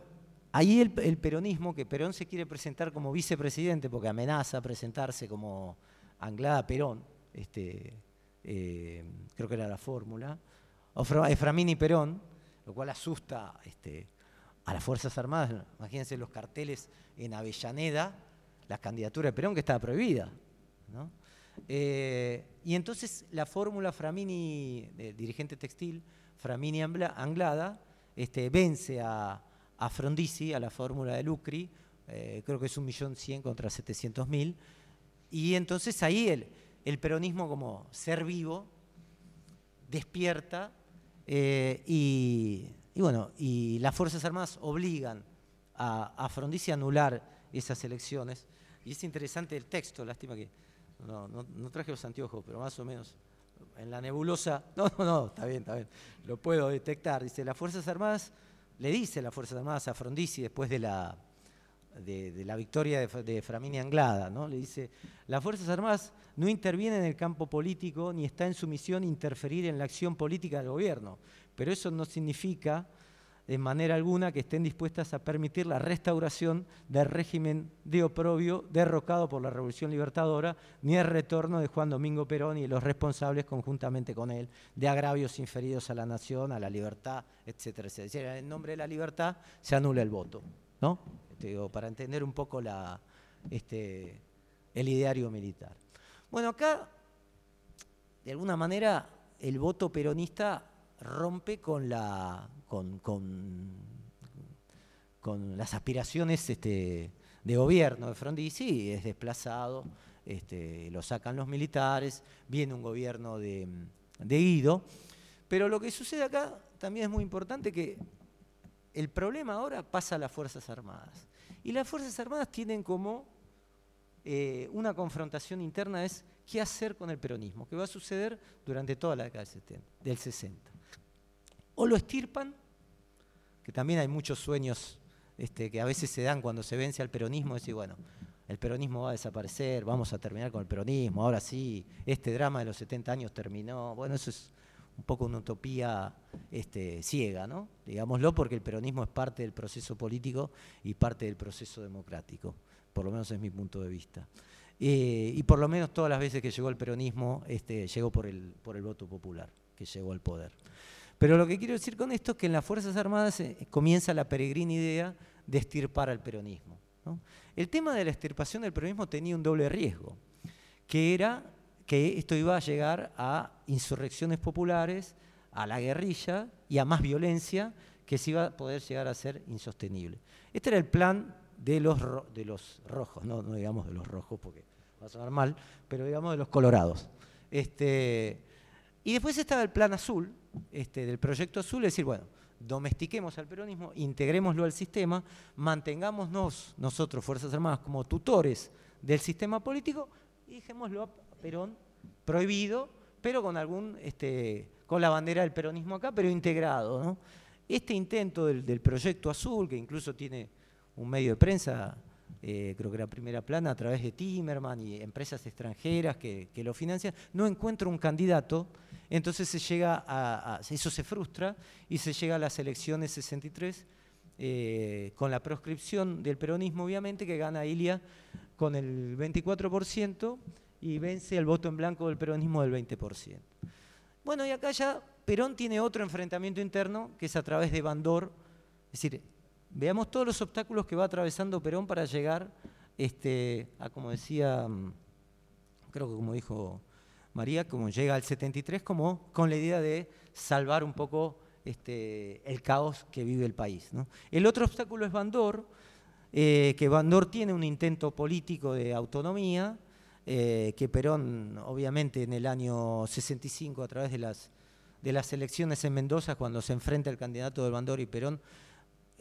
ahí el, peronismo, que Perón se quiere presentar como vicepresidente porque amenaza presentarse como Anglada Perón, este, eh, creo que era la fórmula, Eframini Perón, lo cual asusta este, a las Fuerzas Armadas. Imagínense los carteles en Avellaneda, la candidatura de Perón que estaba prohibida. Eh, y entonces la fórmula Framini, dirigente textil, Framini Anglada, este, vence a, a Frondizi, a la fórmula de Lucri, eh, creo que es un millón cien contra 700 mil, y entonces ahí el, el peronismo como ser vivo despierta eh, y, bueno, y las Fuerzas Armadas obligan a, a Frondizi a anular esas elecciones. Y es interesante el texto, lástima que no, traje los anteojos, pero más o menos en la nebulosa, no, no, no, está bien, está bien, lo puedo detectar. Dice, las Fuerzas Armadas, le dice las Fuerzas Armadas a Frondizi después de la, de, la victoria de, de, Framini Anglada, ¿no? Le dice, las Fuerzas Armadas no intervienen en el campo político ni está en su misión interferir en la acción política del gobierno, pero eso no significa de manera alguna que estén dispuestas a permitir la restauración del régimen de oprobio derrocado por la Revolución Libertadora, ni el retorno de Juan Domingo Perón y los responsables conjuntamente con él de agravios inferidos a la nación, a la libertad, etcétera, etcétera. En nombre de la libertad se anula el voto, ¿no? Para entender un poco este, el ideario militar. Bueno, acá, de alguna manera, el voto peronista rompe con, la, con, con, las aspiraciones este, de gobierno de Frondizi, es desplazado, este, lo sacan los militares, viene un gobierno de, de Guido, pero lo que sucede acá también es muy importante que el problema ahora pasa a las Fuerzas Armadas. Y las Fuerzas Armadas tienen como eh, una confrontación interna es qué hacer con el peronismo, que va a suceder durante toda la década del 60. O lo estirpan, que también hay muchos sueños este, que a veces se dan cuando se vence al peronismo, decir, bueno, el peronismo va a desaparecer, vamos a terminar con el peronismo, ahora sí, este drama de los 70 años terminó. Bueno, eso es un poco una utopía este, ciega, ¿no? Digámoslo, porque el peronismo es parte del proceso político y parte del proceso democrático, por lo menos es mi punto de vista. Eh, y por lo menos todas las veces que llegó el peronismo, este, llegó por el, por el voto popular, que llegó al poder. Pero lo que quiero decir con esto es que en las Fuerzas Armadas eh, comienza la peregrina idea de estirpar al peronismo. El tema de la extirpación del peronismo tenía un doble riesgo, que era que esto iba a llegar a insurrecciones populares, a la guerrilla y a más violencia que se iba a poder llegar a ser insostenible. Este era el plan de los, rojos, no, digamos de los rojos porque va a sonar mal, pero digamos de los colorados. Este, y después estaba el plan azul, este, del proyecto azul, es decir, bueno, domestiquemos al peronismo, integrémoslo al sistema, mantengámonos nosotros, Fuerzas Armadas, como tutores del sistema político y dejémoslo a Perón prohibido, pero con algún, este, con la bandera del peronismo acá, pero integrado. Este intento del, proyecto azul, que incluso tiene un medio de prensa, eh, creo que era primera plana, a través de Timerman y empresas extranjeras que, lo financian, no encuentra un candidato, entonces se llega a, eso se frustra y se llega a las elecciones 63 eh, con la proscripción del peronismo, obviamente, que gana Ilia con el 24% y vence el voto en blanco del peronismo del 20%. Bueno, y acá ya Perón tiene otro enfrentamiento interno, que es a través de Bandor. Es decir, veamos todos los obstáculos que va atravesando Perón para llegar este, a, como decía, mm, creo que como dijo María, como llega al 73, como con la idea de salvar un poco este, el caos que vive el país. El otro obstáculo es Bandor, eh, que Bandor tiene un intento político de autonomía, eh, que Perón, obviamente, en el año 65, a través de las, de las elecciones en Mendoza, cuando se enfrenta el candidato del Bandor y Perón,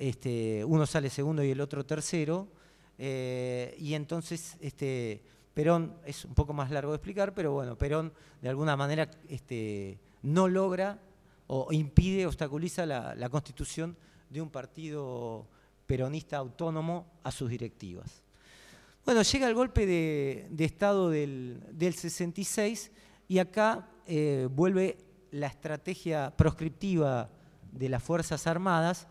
este, uno sale segundo y el otro tercero, eh, y entonces este, Perón, es un poco más largo de explicar, pero bueno, Perón de alguna manera este, no logra o impide, obstaculiza la, constitución de un partido peronista autónomo a sus directivas. Bueno, llega el golpe de, Estado del, 66 y acá eh, vuelve la estrategia proscriptiva de las Fuerzas Armadas.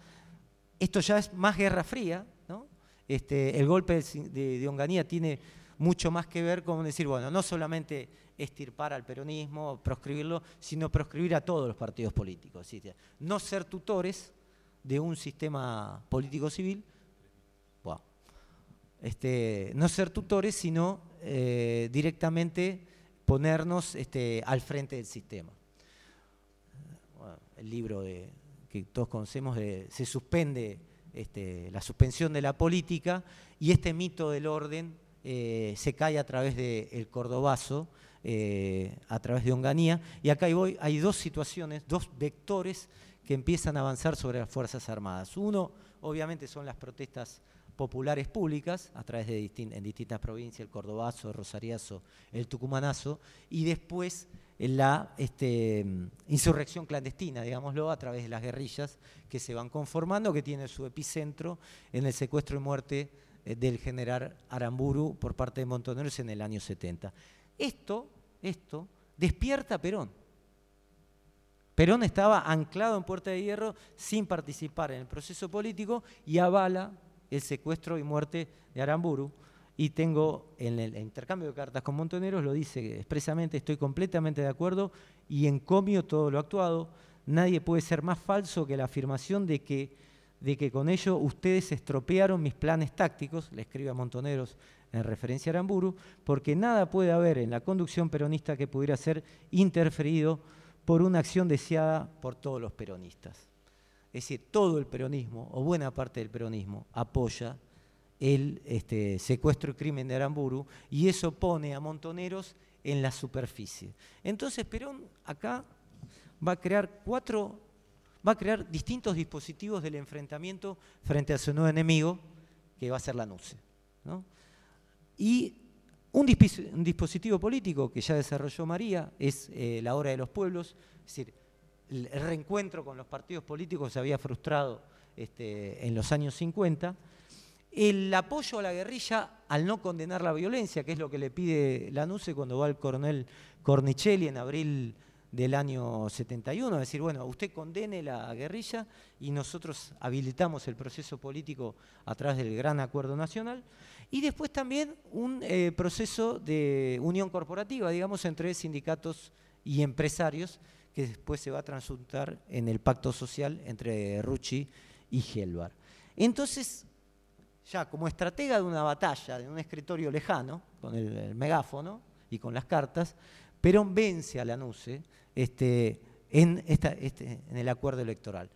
Esto ya es más guerra fría, ¿no? Este, el golpe de, Onganía tiene mucho más que ver con decir, bueno, no solamente estirpar al peronismo, proscribirlo, sino proscribir a todos los partidos políticos. No ser tutores de un sistema político civil, este, no ser tutores, sino eh, directamente ponernos este, al frente del sistema. el libro que todos conocemos de, se suspende este, la suspensión de la política y este mito del orden eh, se cae a través del cordobazo, eh, a través de Onganía. Y acá hay, hay dos situaciones, dos vectores que empiezan a avanzar sobre las Fuerzas Armadas. Uno, obviamente, son las protestas populares públicas a través de en distintas provincias, el Cordobazo, el Rosariazo, el Tucumanazo, y después la este, insurrección clandestina, digámoslo, a través de las guerrillas que se van conformando, que tiene su epicentro en el secuestro y muerte eh, del general Aramburu por parte de Montoneros en el año 70. Esto, esto despierta a Perón. Perón estaba anclado en Puerta de Hierro sin participar en el proceso político y avala el secuestro y muerte de Aramburu. Y tengo en el intercambio de cartas con Montoneros, lo dice expresamente, estoy completamente de acuerdo y encomio todo lo actuado. Nadie puede ser más falso que la afirmación de que, de que con ello ustedes estropearon mis planes tácticos, le escribe a Montoneros en referencia a Aramburu, porque nada puede haber en la conducción peronista que pudiera ser interferido por una acción deseada por todos los peronistas. Es decir, todo el peronismo, o buena parte del peronismo, apoya el este, secuestro y crimen de Aramburu y eso pone a Montoneros en la superficie. Entonces Perón acá va a crear cuatro, va a crear distintos dispositivos del enfrentamiento frente a su nuevo enemigo, que va a ser la NUCE. Y un, dispositivo político que ya desarrolló María es eh, la hora de los pueblos, es decir, el reencuentro con los partidos políticos se había frustrado este, en los años 50. El apoyo a la guerrilla al no condenar la violencia, que es lo que le pide Lanusse cuando va al coronel Cornicelli en abril del año 71, es decir, bueno, usted condene la guerrilla y nosotros habilitamos el proceso político a través del gran acuerdo nacional. Y después también un eh, proceso de unión corporativa, digamos, entre sindicatos y empresarios, que después se va a transuntar en el pacto social entre Rucci y Gelbar. Entonces, ya como estratega de una batalla, de un escritorio lejano, con el, megáfono y con las cartas, Perón vence a Lanuse este, en, este, en el acuerdo electoral.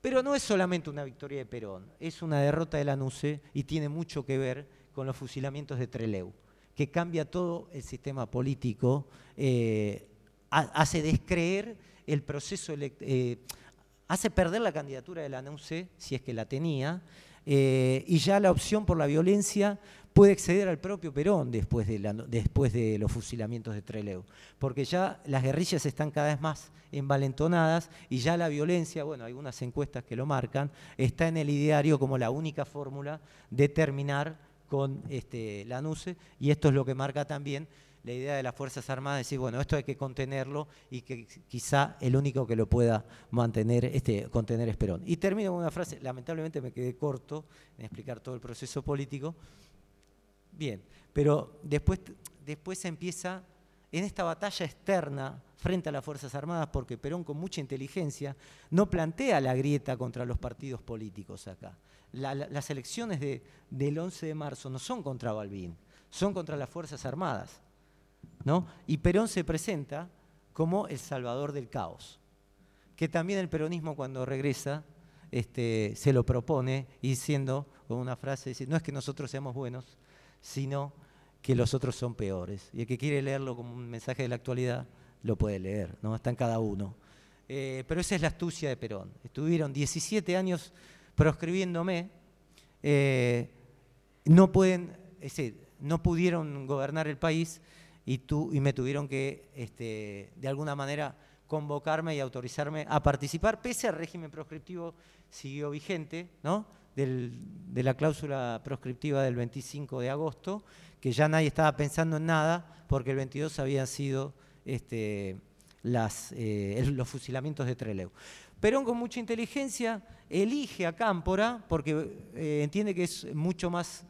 Pero no es solamente una victoria de Perón, es una derrota de Lanuse y tiene mucho que ver con los fusilamientos de Treleu, que cambia todo el sistema político, eh, hace descreer el proceso, eh, hace perder la candidatura de Lanuse, si es que la tenía, eh, y ya la opción por la violencia puede exceder al propio Perón después de, después de los fusilamientos de Trelew, porque ya las guerrillas están cada vez más envalentonadas y ya la violencia, bueno, hay unas encuestas que lo marcan, está en el ideario como la única fórmula de terminar con este, la NUCE, y esto es lo que marca también la idea de las Fuerzas Armadas, decir, bueno, esto hay que contenerlo y que quizá el único que lo pueda mantener, este, contener es Perón. Y termino con una frase, lamentablemente me quedé corto en explicar todo el proceso político. Bien, pero después, después empieza en esta batalla externa frente a las Fuerzas Armadas, porque Perón con mucha inteligencia no plantea la grieta contra los partidos políticos acá. las elecciones del 11 de marzo no son contra Balbín, son contra las Fuerzas Armadas. Y Perón se presenta como el salvador del caos, que también el peronismo cuando regresa este, se lo propone diciendo, con una frase, no es que nosotros seamos buenos, sino que los otros son peores. Y el que quiere leerlo como un mensaje de la actualidad, lo puede leer, ¿no? está en cada uno. Eh, pero esa es la astucia de Perón. Estuvieron 17 años proscribiéndome, eh, no, pueden, no pudieron gobernar el país y, tú, y me tuvieron que, este, de alguna manera, convocarme y autorizarme a participar, pese al régimen proscriptivo siguió vigente, ¿no? de la cláusula proscriptiva del 25 de agosto, que ya nadie estaba pensando en nada, porque el 22 habían sido este, las, eh, los fusilamientos de Trelew. Perón con mucha inteligencia elige a Cámpora, porque eh, entiende que es mucho más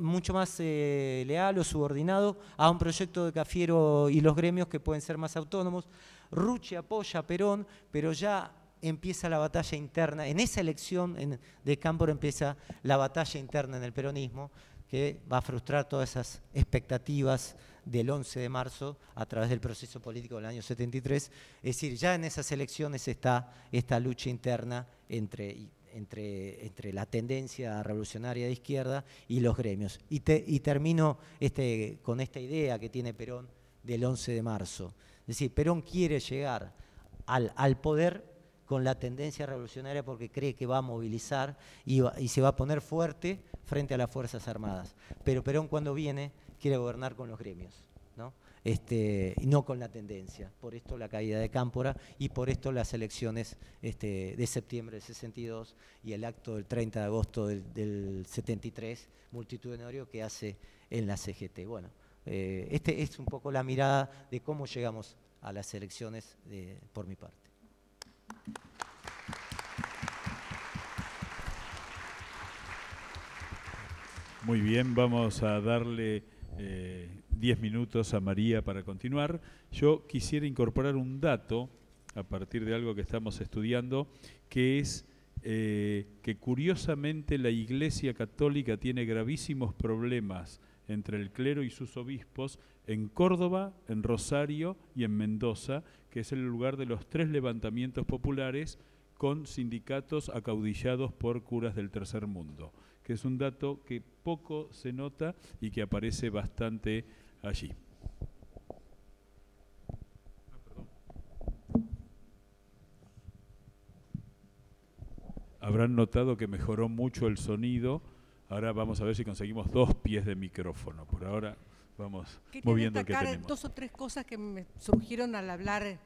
mucho más eh, leal o subordinado a un proyecto de Cafiero y los gremios que pueden ser más autónomos. Rucci apoya a Perón, pero ya empieza la batalla interna, en esa elección de Cámpora empieza la batalla interna en el peronismo, que va a frustrar todas esas expectativas del 11 de marzo a través del proceso político del año 73. Es decir, ya en esas elecciones está esta lucha interna entre entre, entre la tendencia revolucionaria de izquierda y los gremios. Y, y termino este, con esta idea que tiene Perón del 11 de marzo. Es decir, Perón quiere llegar al, al poder con la tendencia revolucionaria porque cree que va a movilizar y, y, se va a poner fuerte frente a las Fuerzas Armadas. Pero Perón cuando viene quiere gobernar con los gremios. ¿No? este, no con la tendencia. Por esto la caída de Cámpora y por esto las elecciones este, de septiembre del 62 y el acto del 30 de agosto del, 73, multitudinario que hace en la CGT. Bueno, eh, este es un poco la mirada de cómo llegamos a las elecciones por mi parte. Muy bien, vamos a darle eh, 10 minutos a María para continuar. Yo quisiera incorporar un dato a partir de algo que estamos estudiando, que es eh, que curiosamente la Iglesia Católica tiene gravísimos problemas entre el clero y sus obispos en Córdoba, en Rosario y en Mendoza, que es el lugar de los tres levantamientos populares con sindicatos acaudillados por curas del tercer mundo, que es un dato que poco se nota y que aparece bastante allí. Habrán notado que mejoró mucho el sonido. Ahora vamos a ver si conseguimos dos pies de micrófono. Por ahora vamos moviendo el que tenemos. dos o tres cosas que me surgieron al hablar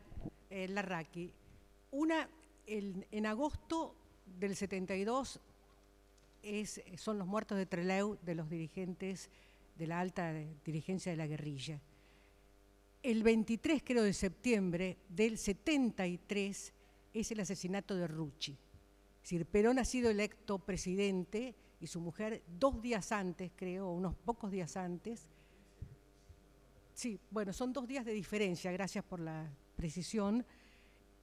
eh, Larraqui. Una, en agosto del 72 es, son los muertos de Trelew de los dirigentes de la alta dirigencia de la guerrilla. El 23, creo, de septiembre del 73 es el asesinato de Rucci. Es decir, Perón ha sido electo presidente y su mujer dos días antes, creo, unos pocos días antes. Sí, bueno, son dos días de diferencia, gracias por la precisión.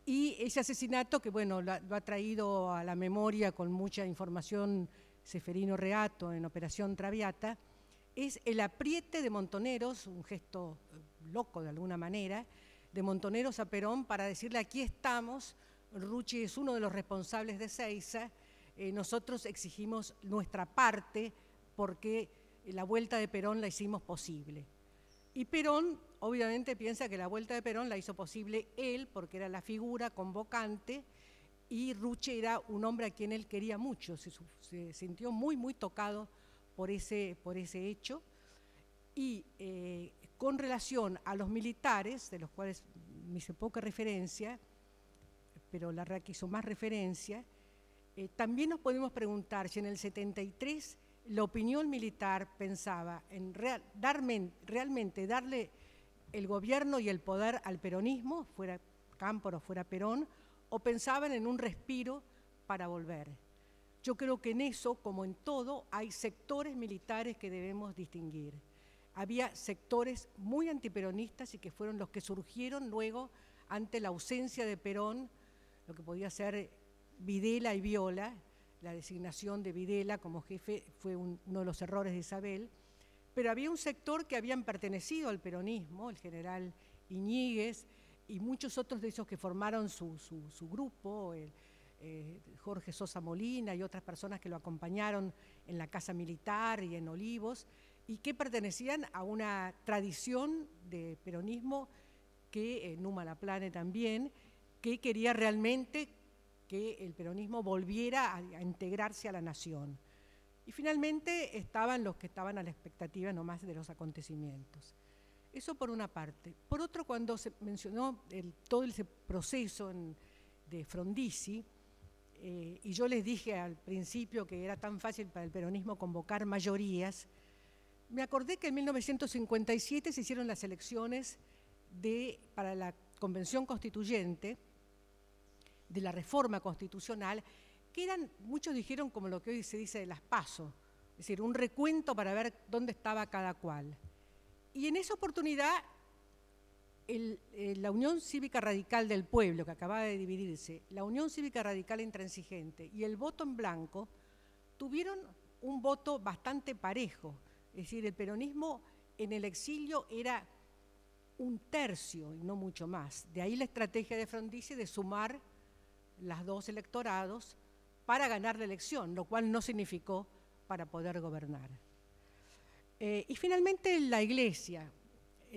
Y ese asesinato que, bueno, lo ha, traído a la memoria con mucha información Seferino Reato en Operación Traviata, es el apriete de Montoneros, un gesto loco de alguna manera, de Montoneros a Perón para decirle aquí estamos, Rucci es uno de los responsables de Seiza, eh, nosotros exigimos nuestra parte porque la vuelta de Perón la hicimos posible. Y Perón obviamente piensa que la vuelta de Perón la hizo posible él porque era la figura convocante y Ruche era un hombre a quien él quería mucho, se, sintió muy, muy tocado por ese, por ese hecho. Y eh, con relación a los militares, de los cuales me hice poca referencia, pero la RAC hizo más referencia, eh, también nos podemos preguntar si en el 73 la opinión militar pensaba en realmente darle el gobierno y el poder al peronismo, fuera Cámpora o fuera Perón, o pensaban en un respiro para volver. Yo creo que en eso, como en todo, hay sectores militares que debemos distinguir. Había sectores muy antiperonistas y que fueron los que surgieron luego ante la ausencia de Perón, lo que podía ser Videla y Viola, la designación de Videla como jefe fue uno de los errores de Isabel, pero había un sector que habían pertenecido al peronismo, el general Iñiguez y muchos otros de esos que formaron su, grupo, eh, Jorge Sosa Molina y otras personas que lo acompañaron en la Casa Militar y en Olivos, y que pertenecían a una tradición de peronismo que eh, Numa Laplane también, que quería realmente que el peronismo volviera a, integrarse a la nación. Y finalmente estaban los que estaban a la expectativa nomás de los acontecimientos. Eso por una parte. Por otro, cuando se mencionó todo ese proceso de Frondizi, y yo les dije al principio que era tan fácil para el peronismo convocar mayorías, me acordé que en 1957 se hicieron las elecciones para la Convención Constituyente, de la reforma constitucional, que eran, muchos dijeron como lo que hoy se dice de las pasos, es decir, un recuento para ver dónde estaba cada cual. Y en esa oportunidad, la Unión Cívica Radical del Pueblo, que acababa de dividirse, la Unión Cívica Radical Intransigente y el voto en blanco, tuvieron un voto bastante parejo. Es decir, el peronismo en el exilio era un tercio y no mucho más. De ahí la estrategia de Frondizi de sumar las dos electorados para ganar la elección, lo cual no significó para poder gobernar. Eh, y finalmente la iglesia.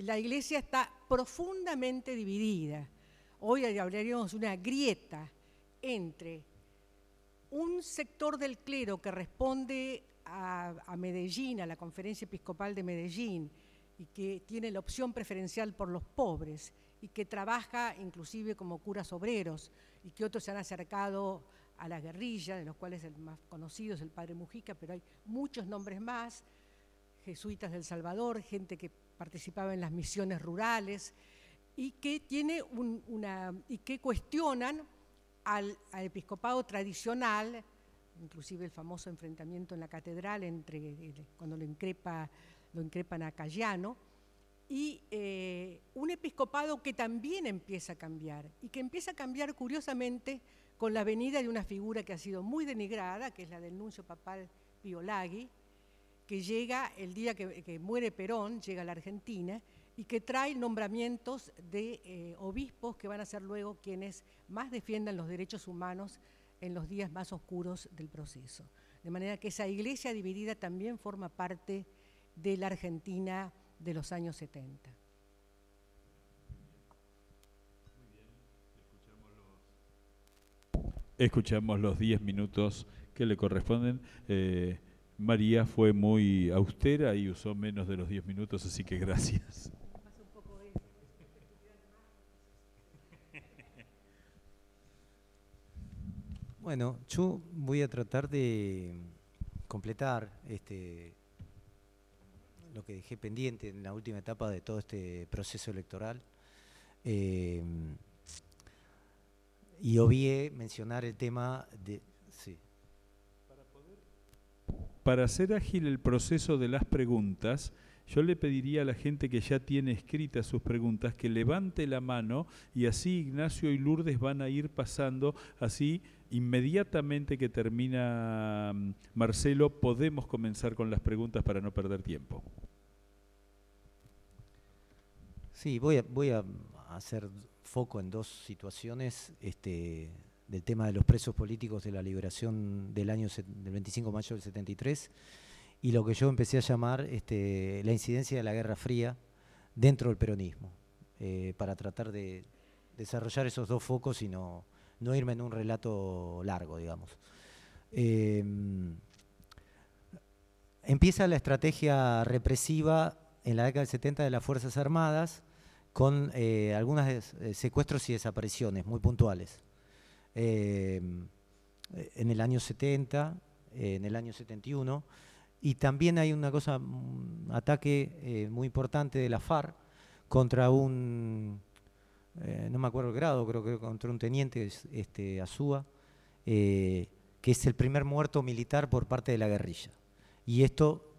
La iglesia está profundamente dividida. Hoy hablaríamos de una grieta entre un sector del clero que responde a, Medellín, a la Conferencia Episcopal de Medellín, y que tiene la opción preferencial por los pobres, y que trabaja inclusive como curas obreros, y que otros se han acercado a la guerrilla, de los cuales el más conocido es el padre Mujica, pero hay muchos nombres más, jesuitas del Salvador, gente que participaba en las misiones rurales y que tiene una y que cuestionan al, episcopado tradicional, inclusive el famoso enfrentamiento en la catedral entre cuando lo increpa lo increpan a Cayano, y eh, un episcopado que también empieza a cambiar y que empieza a cambiar curiosamente con la venida de una figura que ha sido muy denigrada, que es la del nuncio papal Piolagui, que llega el día que, muere Perón, llega a la Argentina, y que trae nombramientos de eh, obispos que van a ser luego quienes más defiendan los derechos humanos en los días más oscuros del proceso. De manera que esa iglesia dividida también forma parte de la Argentina de los años 70. Escuchamos los 10 minutos que le corresponden. Eh, María fue muy austera y usó menos de los 10 minutos, así que gracias. Bueno, yo voy a tratar de completar este, lo que dejé pendiente en la última etapa de todo este proceso electoral. Eh, y obvié mencionar el tema de... Para hacer ágil el proceso de las preguntas, yo le pediría a la gente que ya tiene escritas sus preguntas que levante la mano y así Ignacio y Lourdes van a ir pasando, así inmediatamente que termina mm, Marcelo podemos comenzar con las preguntas para no perder tiempo. Sí, voy a, voy a hacer foco en dos situaciones este, del tema de los presos políticos de la liberación del año del 25 de mayo del 73 y lo que yo empecé a llamar este, la incidencia de la Guerra Fría dentro del peronismo, eh, para tratar de desarrollar esos dos focos y no, no irme en un relato largo, digamos. Em, empieza la estrategia represiva en la década del 70 de las Fuerzas Armadas, con eh, algunos eh, secuestros y desapariciones muy puntuales. Eh, en el año 70, en el año 71, y también hay una cosa, un ataque muy importante de la FARC contra un, no me acuerdo el grado, creo que contra un teniente, este, Azúa, que es el primer muerto militar por parte de la guerrilla. Y esto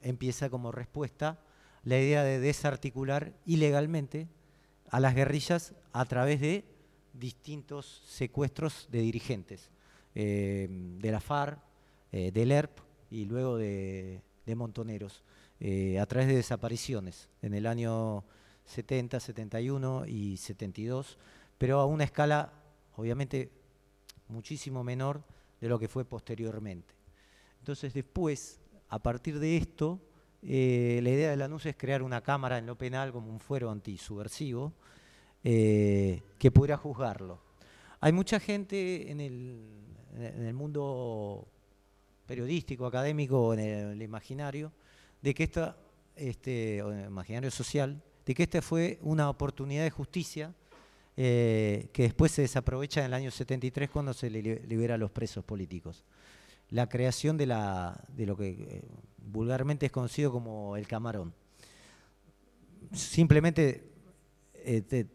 empieza como respuesta la idea de desarticular ilegalmente a las guerrillas a través de distintos secuestros de dirigentes, eh, de la FARC, eh, del ERP y luego de, montoneros, eh, a través de desapariciones en el año 70, 71 y 72, pero a una escala obviamente muchísimo menor de lo que fue posteriormente. Entonces después, a partir de esto, la idea del anuncio es crear una cámara en lo penal como un fuero antisubversivo eh, que pudiera juzgarlo. Hay mucha gente en el, mundo periodístico, académico, en el, imaginario, de que esta, este, imaginario social, de que esta fue una oportunidad de justicia eh, que después se desaprovecha en el año 73 cuando se libera a los presos políticos la creación de lo que eh, vulgarmente es conocido como el camarón. Simplemente eh,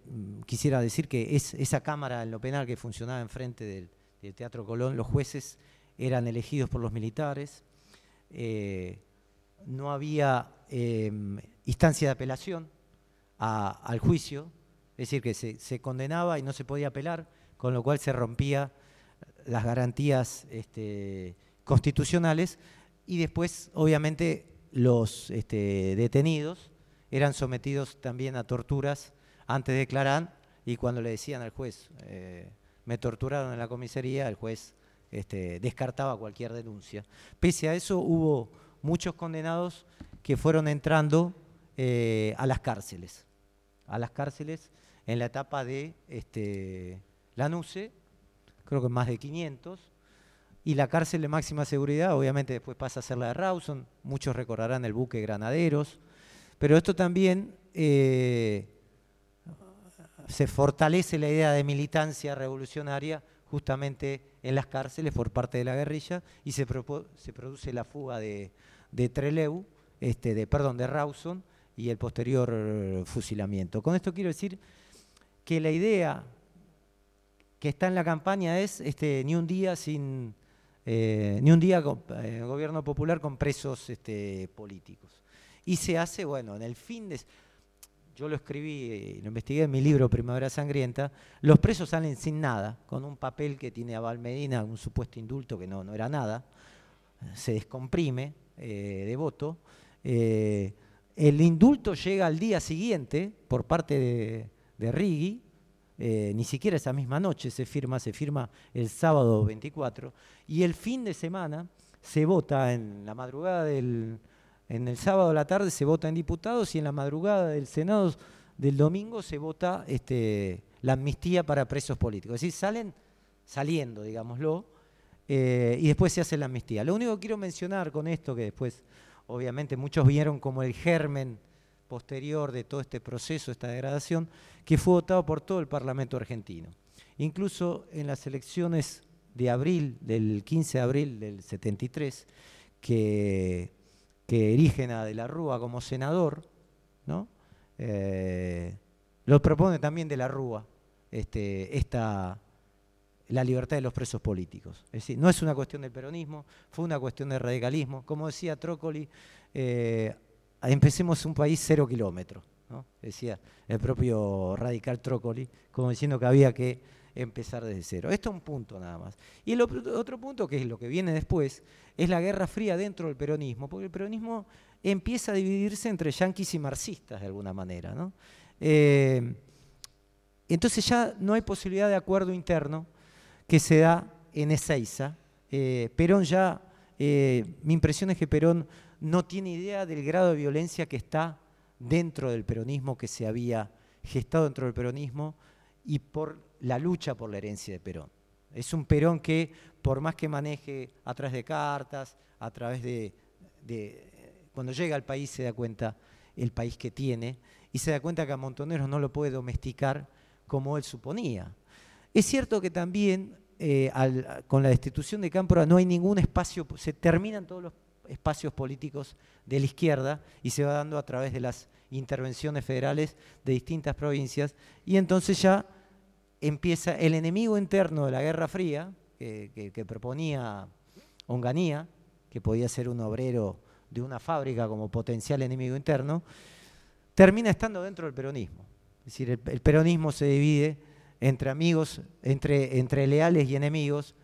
quisiera decir que es, esa cámara en lo penal que funcionaba enfrente del, Teatro Colón, los jueces eran elegidos por los militares, eh, no había instancia de apelación al juicio, es decir, que se, se, condenaba y no se podía apelar, con lo cual se rompía las garantías este, constitucionales y después, obviamente, los este, detenidos eran sometidos también a torturas antes de declarar y cuando le decían al juez, eh, me torturaron en la comisaría, el juez este, descartaba cualquier denuncia. Pese a eso, hubo muchos condenados que fueron entrando eh, a las cárceles, a las cárceles en la etapa de este, la NUCE, creo que más de 500, y la cárcel de máxima seguridad, obviamente después pasa a ser la de Rawson, muchos recordarán el buque Granaderos, pero esto también eh, se fortalece la idea de militancia revolucionaria justamente en las cárceles por parte de la guerrilla y se, produce la fuga de, de Treleu, este, de, perdón, de Rawson y el posterior fusilamiento. Con esto quiero decir que la idea que está en la campaña es este, ni un día sin eh, ni un día eh, gobierno popular con presos este, políticos. Y se hace, bueno, en el fin de... Yo lo escribí, lo investigué en mi libro Primavera Sangrienta, los presos salen sin nada, con un papel que tiene a Medina, un supuesto indulto que no, no era nada, se descomprime eh, de voto. el indulto llega al día siguiente por parte de, de eh, ni siquiera esa misma noche se firma, se firma el sábado 24, y el fin de semana se vota en la madrugada del, en el sábado a la tarde se vota en diputados y en la madrugada del Senado del domingo se vota este, la amnistía para presos políticos. Es decir, salen saliendo, digámoslo, eh, y después se hace la amnistía. Lo único que quiero mencionar con esto, que después obviamente muchos vieron como el germen posterior de todo este proceso, esta degradación, que fue votado por todo el Parlamento argentino. Incluso en las elecciones de abril, del 15 de abril del 73, que, que erigen a De la Rúa como senador, ¿no? Eh, lo propone también De la Rúa, este, esta, la libertad de los presos políticos. Es decir, no es una cuestión del peronismo, fue una cuestión de radicalismo. Como decía Trócoli, eh, empecemos un país cero kilómetros, decía el propio radical Trócoli, como diciendo que había que empezar desde cero. Esto es un punto nada más. Y el otro punto, que es lo que viene después, es la Guerra Fría dentro del peronismo, porque el peronismo empieza a dividirse entre yanquis y marxistas de alguna manera. Eh, entonces ya no hay posibilidad de acuerdo interno que se da en Ezeiza. Eh, Perón ya, eh, mi impresión es que Perón no tiene idea del grado de violencia que está dentro del peronismo, que se había gestado dentro del peronismo, y por la lucha por la herencia de Perón. Es un Perón que, por más que maneje a través de cartas, a través de, Cuando llega al país se da cuenta el país que tiene y se da cuenta que a Montoneros no lo puede domesticar como él suponía. Es cierto que también eh, con la destitución de Cámpora no hay ningún espacio, se terminan todos los espacios políticos de la izquierda y se va dando a través de las intervenciones federales de distintas provincias y entonces ya empieza el enemigo interno de la Guerra Fría, que, proponía Onganía, que podía ser un obrero de una fábrica como potencial enemigo interno, termina estando dentro del peronismo. Es decir, el, peronismo se divide entre amigos, entre, entre leales y enemigos.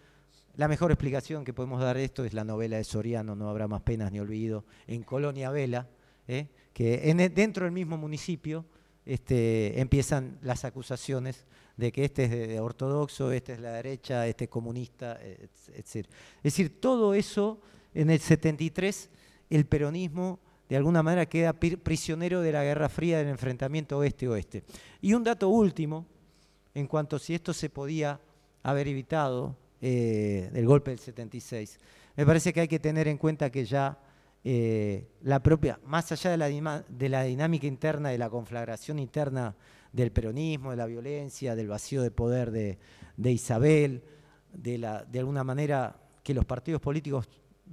La mejor explicación que podemos dar de esto es la novela de Soriano, No habrá más penas ni olvido, en Colonia Vela, ¿eh? que dentro del mismo municipio este, empiezan las acusaciones de que este es ortodoxo, este es la derecha, este es comunista, etc. Es decir, todo eso en el 73 el peronismo de alguna manera queda prisionero de la Guerra Fría del enfrentamiento oeste-oeste. Y un dato último, en cuanto a si esto se podía haber evitado eh, del golpe del 76, me parece que hay que tener en cuenta que ya eh, la propia, más allá de la, dinámica interna, de la conflagración interna del peronismo, de la violencia, del vacío de poder de, Isabel, de, alguna manera que los partidos políticos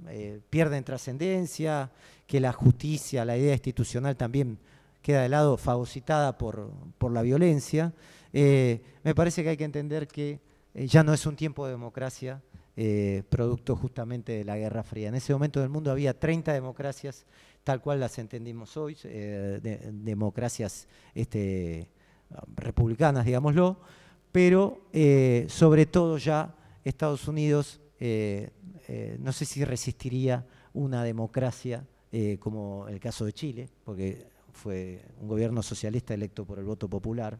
eh, pierden trascendencia, que la justicia, la idea institucional también queda de lado, fagocitada por, la violencia. Eh, me parece que hay que entender que ya no es un tiempo de democracia, producto justamente de la Guerra Fría. En ese momento del mundo había 30 democracias tal cual las entendimos hoy, democracias este, republicanas, digámoslo, pero eh, sobre todo ya Estados Unidos, eh, eh, no sé si resistiría una democracia como el caso de Chile, porque fue un gobierno socialista electo por el voto popular,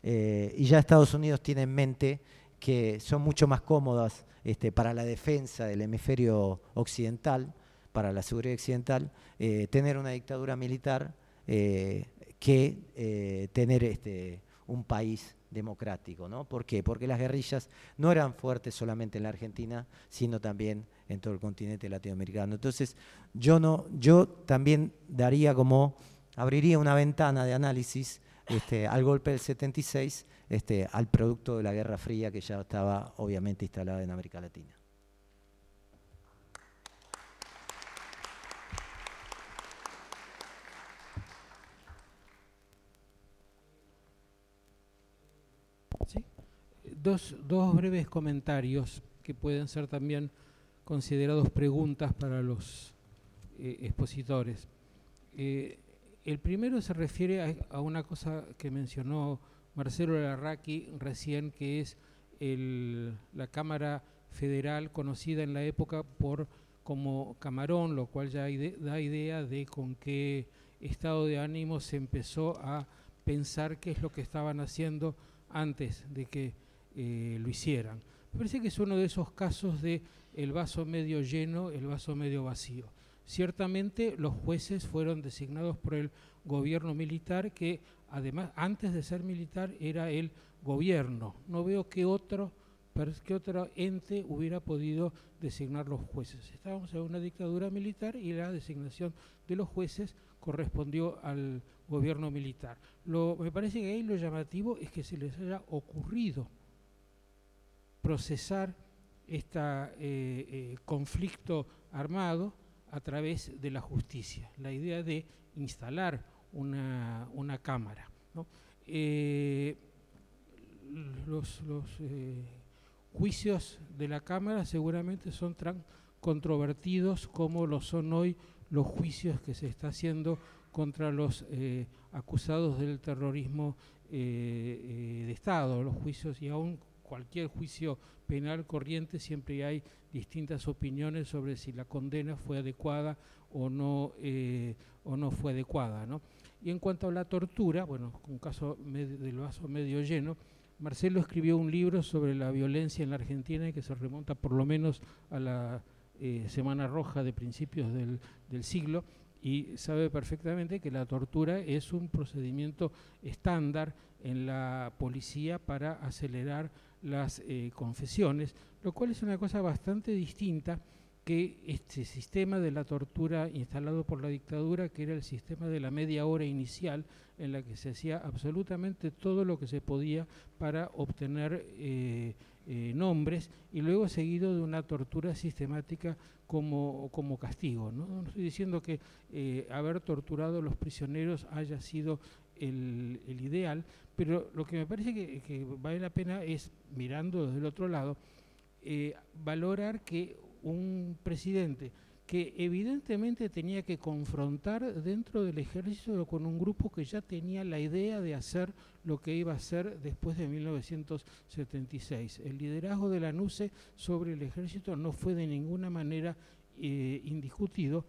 y ya Estados Unidos tiene en mente que son mucho más cómodas este, para la defensa del hemisferio occidental, para la seguridad occidental, tener una dictadura militar que eh, tener este, un país democrático. ¿no? ¿Por qué? Porque las guerrillas no eran fuertes solamente en la Argentina, sino también en todo el continente latinoamericano. Entonces, yo, no, yo también daría como, abriría una ventana de análisis este, al golpe del 76, este, al producto de la Guerra Fría que ya estaba obviamente instalada en América Latina. dos, breves comentarios que pueden ser también considerados preguntas para los eh, expositores. Eh, el primero se refiere a, una cosa que mencionó Marcelo Larraqui recién, que es la Cámara Federal conocida en la época por como Camarón, lo cual ya da idea de con qué estado de ánimo se empezó a pensar qué es lo que estaban haciendo antes de que eh, lo hicieran. Me parece que es uno de esos casos de el vaso medio lleno, el vaso medio vacío. Ciertamente los jueces fueron designados por el gobierno militar que además antes de ser militar era el gobierno. No veo que otro, otro ente hubiera podido designar los jueces. Estábamos en una dictadura militar y la designación de los jueces correspondió al gobierno militar. Lo, me parece que ahí lo llamativo es que se les haya ocurrido procesar este conflicto armado a través de la justicia, la idea de instalar una, cámara. Eh, los, juicios de la Cámara seguramente son tan controvertidos como lo son hoy los juicios que se está haciendo contra los eh, acusados del terrorismo de Estado, los juicios y aún cualquier juicio penal corriente siempre hay distintas opiniones sobre si la condena fue adecuada o no, o no fue adecuada. ¿no? Y en cuanto a la tortura, bueno, un caso del vaso medio lleno, Marcelo escribió un libro sobre la violencia en la Argentina que se remonta por lo menos a la eh, Semana Roja de principios del, siglo y sabe perfectamente que la tortura es un procedimiento estándar en la policía para acelerar las eh, confesiones, lo cual es una cosa bastante distinta que este sistema de la tortura instalado por la dictadura, que era el sistema de la media hora inicial, en la que se hacía absolutamente todo lo que se podía para obtener eh, eh, nombres, y luego seguido de una tortura sistemática como, como castigo. ¿no? estoy diciendo que haber torturado a los prisioneros haya sido el, ideal, pero lo que me parece que, vale la pena es, mirando desde el otro lado, valorar que un presidente que evidentemente tenía que confrontar dentro del ejército con un grupo que ya tenía la idea de hacer lo que iba a hacer después de 1976. El liderazgo de la NUCE sobre el ejército no fue de ninguna manera eh, indiscutido.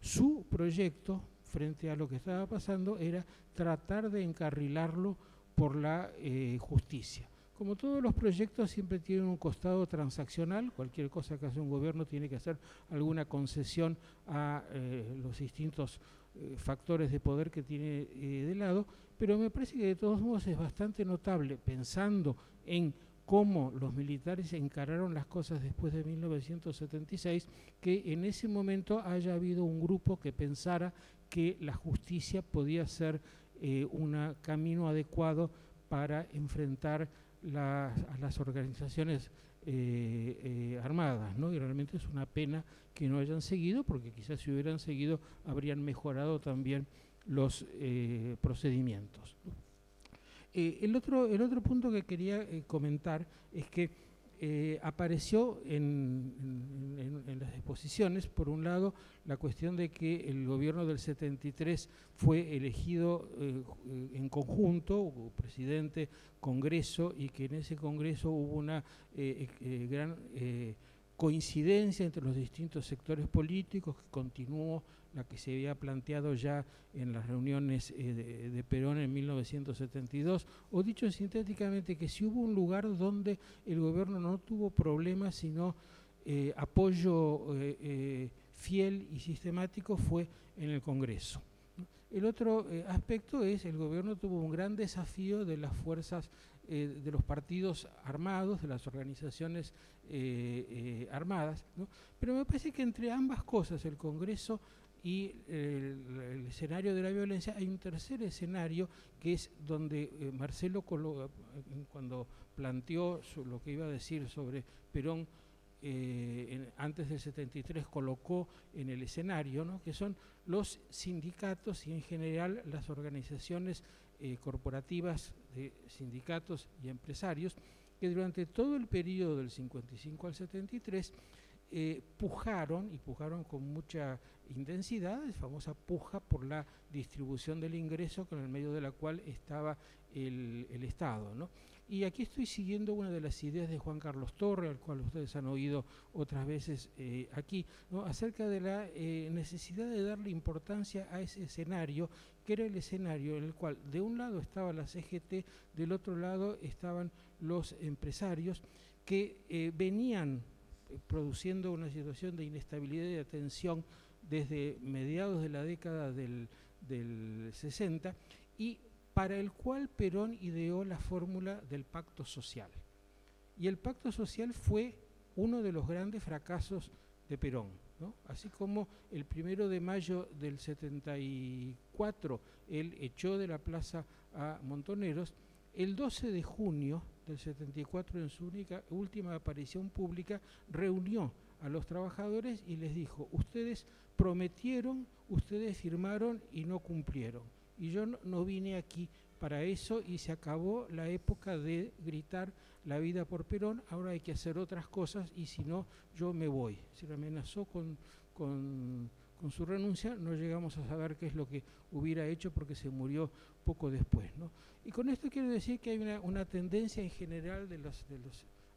Su proyecto frente a lo que estaba pasando era tratar de encarrilarlo por la eh, justicia. Como todos los proyectos siempre tienen un costado transaccional, cualquier cosa que hace un gobierno tiene que hacer alguna concesión a eh, los distintos eh, factores de poder que tiene de lado, pero me parece que de todos modos es bastante notable, pensando en cómo los militares encararon las cosas después de 1976, que en ese momento haya habido un grupo que pensara que la justicia podía ser un camino adecuado para enfrentar a las organizaciones eh, eh, armadas, ¿no? Y realmente es una pena que no hayan seguido, porque quizás si hubieran seguido habrían mejorado también los eh, procedimientos. el, otro, el otro punto que quería comentar es que eh, apareció en, las exposiciones, por un lado, la cuestión de que el gobierno del 73 fue elegido eh, en conjunto, presidente, Congreso, y que en ese Congreso hubo una eh, gran coincidencia entre los distintos sectores políticos que continuó la que se había planteado ya en las reuniones eh, de, Perón en 1972, o dicho sintéticamente que si hubo un lugar donde el gobierno no tuvo problemas, sino eh, apoyo eh, fiel y sistemático fue en el Congreso. El otro aspecto es el gobierno tuvo un gran desafío de las fuerzas, de los partidos armados, de las organizaciones armadas, pero me parece que entre ambas cosas el Congreso y el, escenario de la violencia, hay un tercer escenario que es donde eh, Marcelo, cuando planteó lo que iba a decir sobre Perón, eh, antes del 73 colocó en el escenario, que son los sindicatos y en general las organizaciones eh, corporativas de sindicatos y empresarios, que durante todo el periodo del 55 al 73 eh, pujaron, y pujaron con mucha intensidad, es famosa puja por la distribución del ingreso con el medio de la cual estaba el, Estado. Y aquí estoy siguiendo una de las ideas de Juan Carlos Torre, al cual ustedes han oído otras veces eh, aquí, acerca de la eh, necesidad de darle importancia a ese escenario, que era el escenario en el cual de un lado estaba la CGT, del otro lado estaban los empresarios que venían produciendo una situación de inestabilidad y de tensión desde mediados de la década del, 60 y para el cual Perón ideó la fórmula del pacto social. Y el pacto social fue uno de los grandes fracasos de Perón. Así como el primero de mayo del 74 él echó de la plaza a Montoneros, el 12 de junio del 74, en su única, última aparición pública, reunió a los trabajadores y les dijo, ustedes prometieron, ustedes firmaron y no cumplieron. Y yo no, vine aquí para eso y se acabó la época de gritar la vida por Perón, ahora hay que hacer otras cosas y si no, yo me voy. Se amenazó con, con, con su renuncia, no llegamos a saber qué es lo que hubiera hecho porque se murió poco después. Y con esto quiero decir que hay una, tendencia en general de las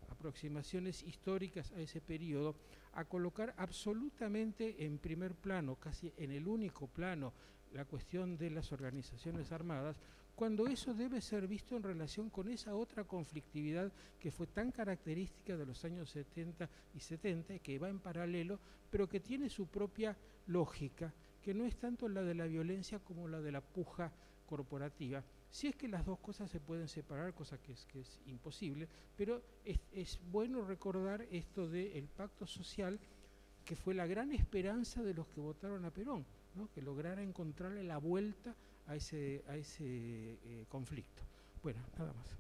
aproximaciones históricas a ese periodo a colocar absolutamente en primer plano, casi en el único plano, la cuestión de las organizaciones armadas, cuando eso debe ser visto en relación con esa otra conflictividad que fue tan característica de los años 70 y 70, que va en paralelo, pero que tiene su propia lógica, que no es tanto la de la violencia como la de la puja corporativa. Si es que las dos cosas se pueden separar, cosa que es, que es imposible, pero es, bueno recordar esto del pacto social, que fue la gran esperanza de los que votaron a Perón, que lograra encontrarle la vuelta a ese, a ese eh, conflicto. Bueno, nada más.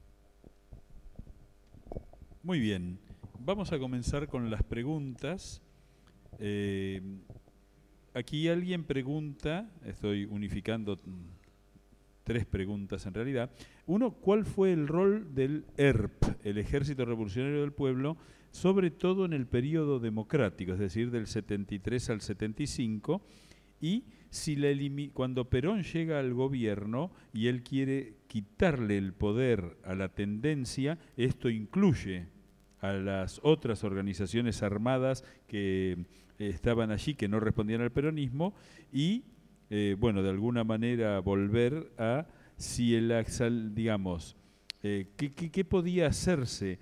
Muy bien, vamos a comenzar con las preguntas. Eh, aquí alguien pregunta, estoy unificando tres preguntas en realidad. Uno, ¿cuál fue el rol del ERP, el Ejército Revolucionario del Pueblo, sobre todo en el periodo democrático, es decir, del 73 al 75? Y si cuando Perón llega al gobierno y él quiere quitarle el poder a la tendencia, esto incluye a las otras organizaciones armadas que eh, estaban allí, que no respondían al peronismo, y, eh, bueno, de alguna manera volver a si el, digamos, eh, ¿qué, podía hacerse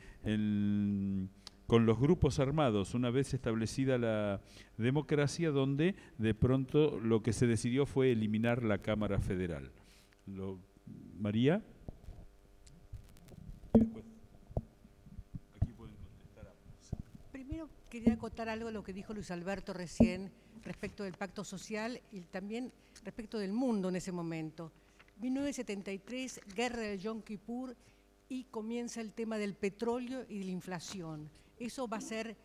con los grupos armados, una vez establecida la democracia, donde de pronto lo que se decidió fue eliminar la Cámara Federal. María. Primero quería acotar algo a lo que dijo Luis Alberto recién respecto del pacto social y también respecto del mundo en ese momento. 1973, guerra del Yom Kippur y comienza el tema del petróleo y de la inflación eso va a ser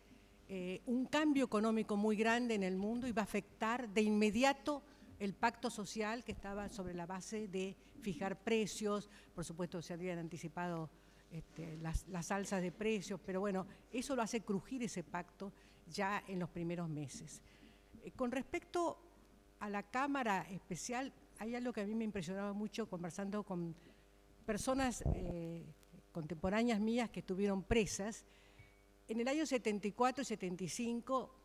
eh, un cambio económico muy grande en el mundo y va a afectar de inmediato el pacto social que estaba sobre la base de fijar precios, por supuesto se habían anticipado este, las, alzas de precios, pero bueno, eso lo hace crujir ese pacto ya en los primeros meses. Eh, con respecto a la Cámara Especial, hay algo que a mí me impresionaba mucho conversando con personas eh, contemporáneas mías que estuvieron presas, en el año 74, 75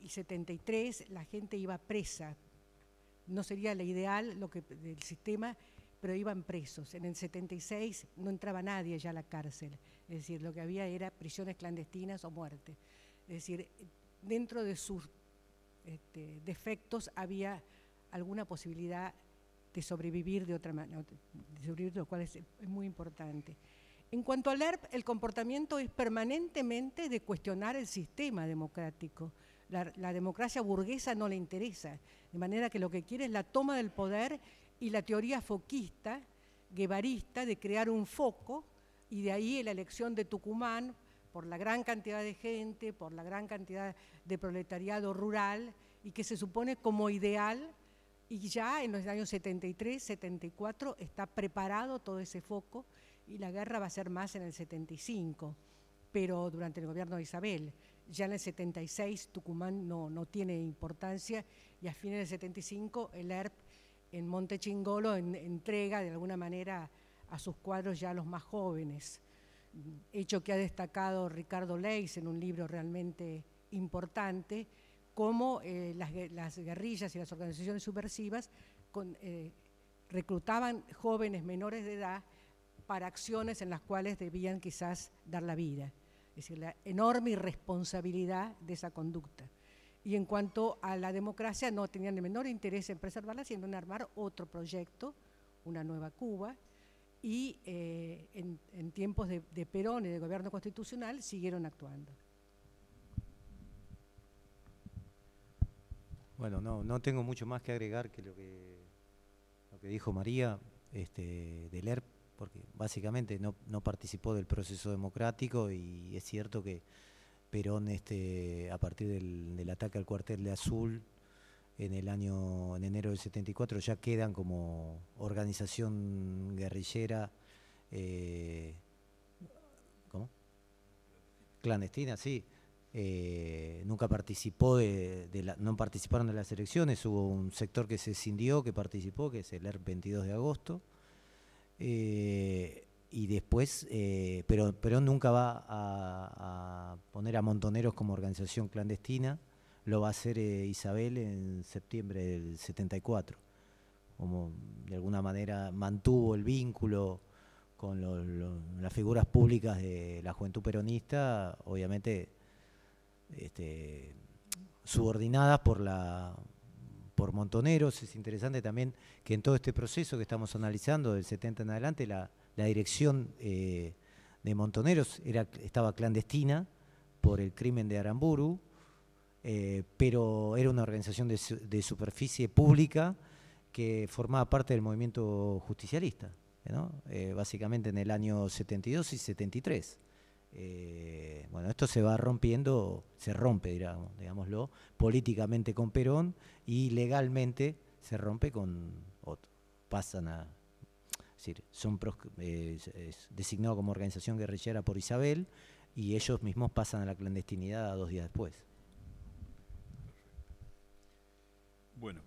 y 73 la gente iba presa. No sería la ideal lo que, del sistema, pero iban presos. En el 76 no entraba nadie ya a la cárcel. Es decir, lo que había era prisiones clandestinas o muerte. Es decir, dentro de sus este, defectos había alguna posibilidad de sobrevivir de otra manera, de sobrevivir, lo cual es muy importante. En cuanto al ERP, el comportamiento es permanentemente de cuestionar el sistema democrático. La, democracia burguesa no le interesa, de manera que lo que quiere es la toma del poder y la teoría foquista, guevarista, de crear un foco, y de ahí la elección de Tucumán por la gran cantidad de gente, por la gran cantidad de proletariado rural, y que se supone como ideal, y ya en los años 73, 74 está preparado todo ese foco y la guerra va a ser más en el 75, pero durante el gobierno de Isabel. Ya en el 76 Tucumán no, no tiene importancia y a fines del 75 el ERP en Monte Chingolo entrega de alguna manera a sus cuadros ya los más jóvenes, hecho que ha destacado Ricardo Leis en un libro realmente importante, cómo eh, las, guerrillas y las organizaciones subversivas eh, reclutaban jóvenes menores de edad para acciones en las cuales debían quizás dar la vida. Es decir, la enorme irresponsabilidad de esa conducta. Y en cuanto a la democracia, no tenían el menor interés en preservarla, sino en armar otro proyecto, una nueva Cuba, y eh, en, tiempos de, Perón y de gobierno constitucional siguieron actuando. Bueno, no, no tengo mucho más que agregar que lo que, lo que dijo María este, del ERP porque básicamente no, participó del proceso democrático y es cierto que Perón, este, a partir del, ataque al cuartel de Azul, en el año, en enero del 74, ya quedan como organización guerrillera, eh, ¿cómo? Clandestina, sí, eh, nunca participó de, la, no participaron de las elecciones, hubo un sector que se escindió, que participó, que es el ERP 22 de agosto. Eh, y después, pero Perón nunca va a, poner a Montoneros como organización clandestina, lo va a hacer Isabel en septiembre del 74, como de alguna manera mantuvo el vínculo con las figuras públicas de la juventud peronista, obviamente este, subordinadas por la por Montoneros. Es interesante también que en todo este proceso que estamos analizando del 70 en adelante, la, dirección eh, de Montoneros era, estaba clandestina por el crimen de Aramburu, eh, pero era una organización de, superficie pública que formaba parte del movimiento justicialista, eh, básicamente en el año 72 y 73. Eh, bueno, esto se va rompiendo, se rompe, digamos, digámoslo, políticamente con Perón y legalmente se rompe con otro. Pasan a, es decir, son eh, designados como organización guerrillera por Isabel y ellos mismos pasan a la clandestinidad dos días después. Bueno,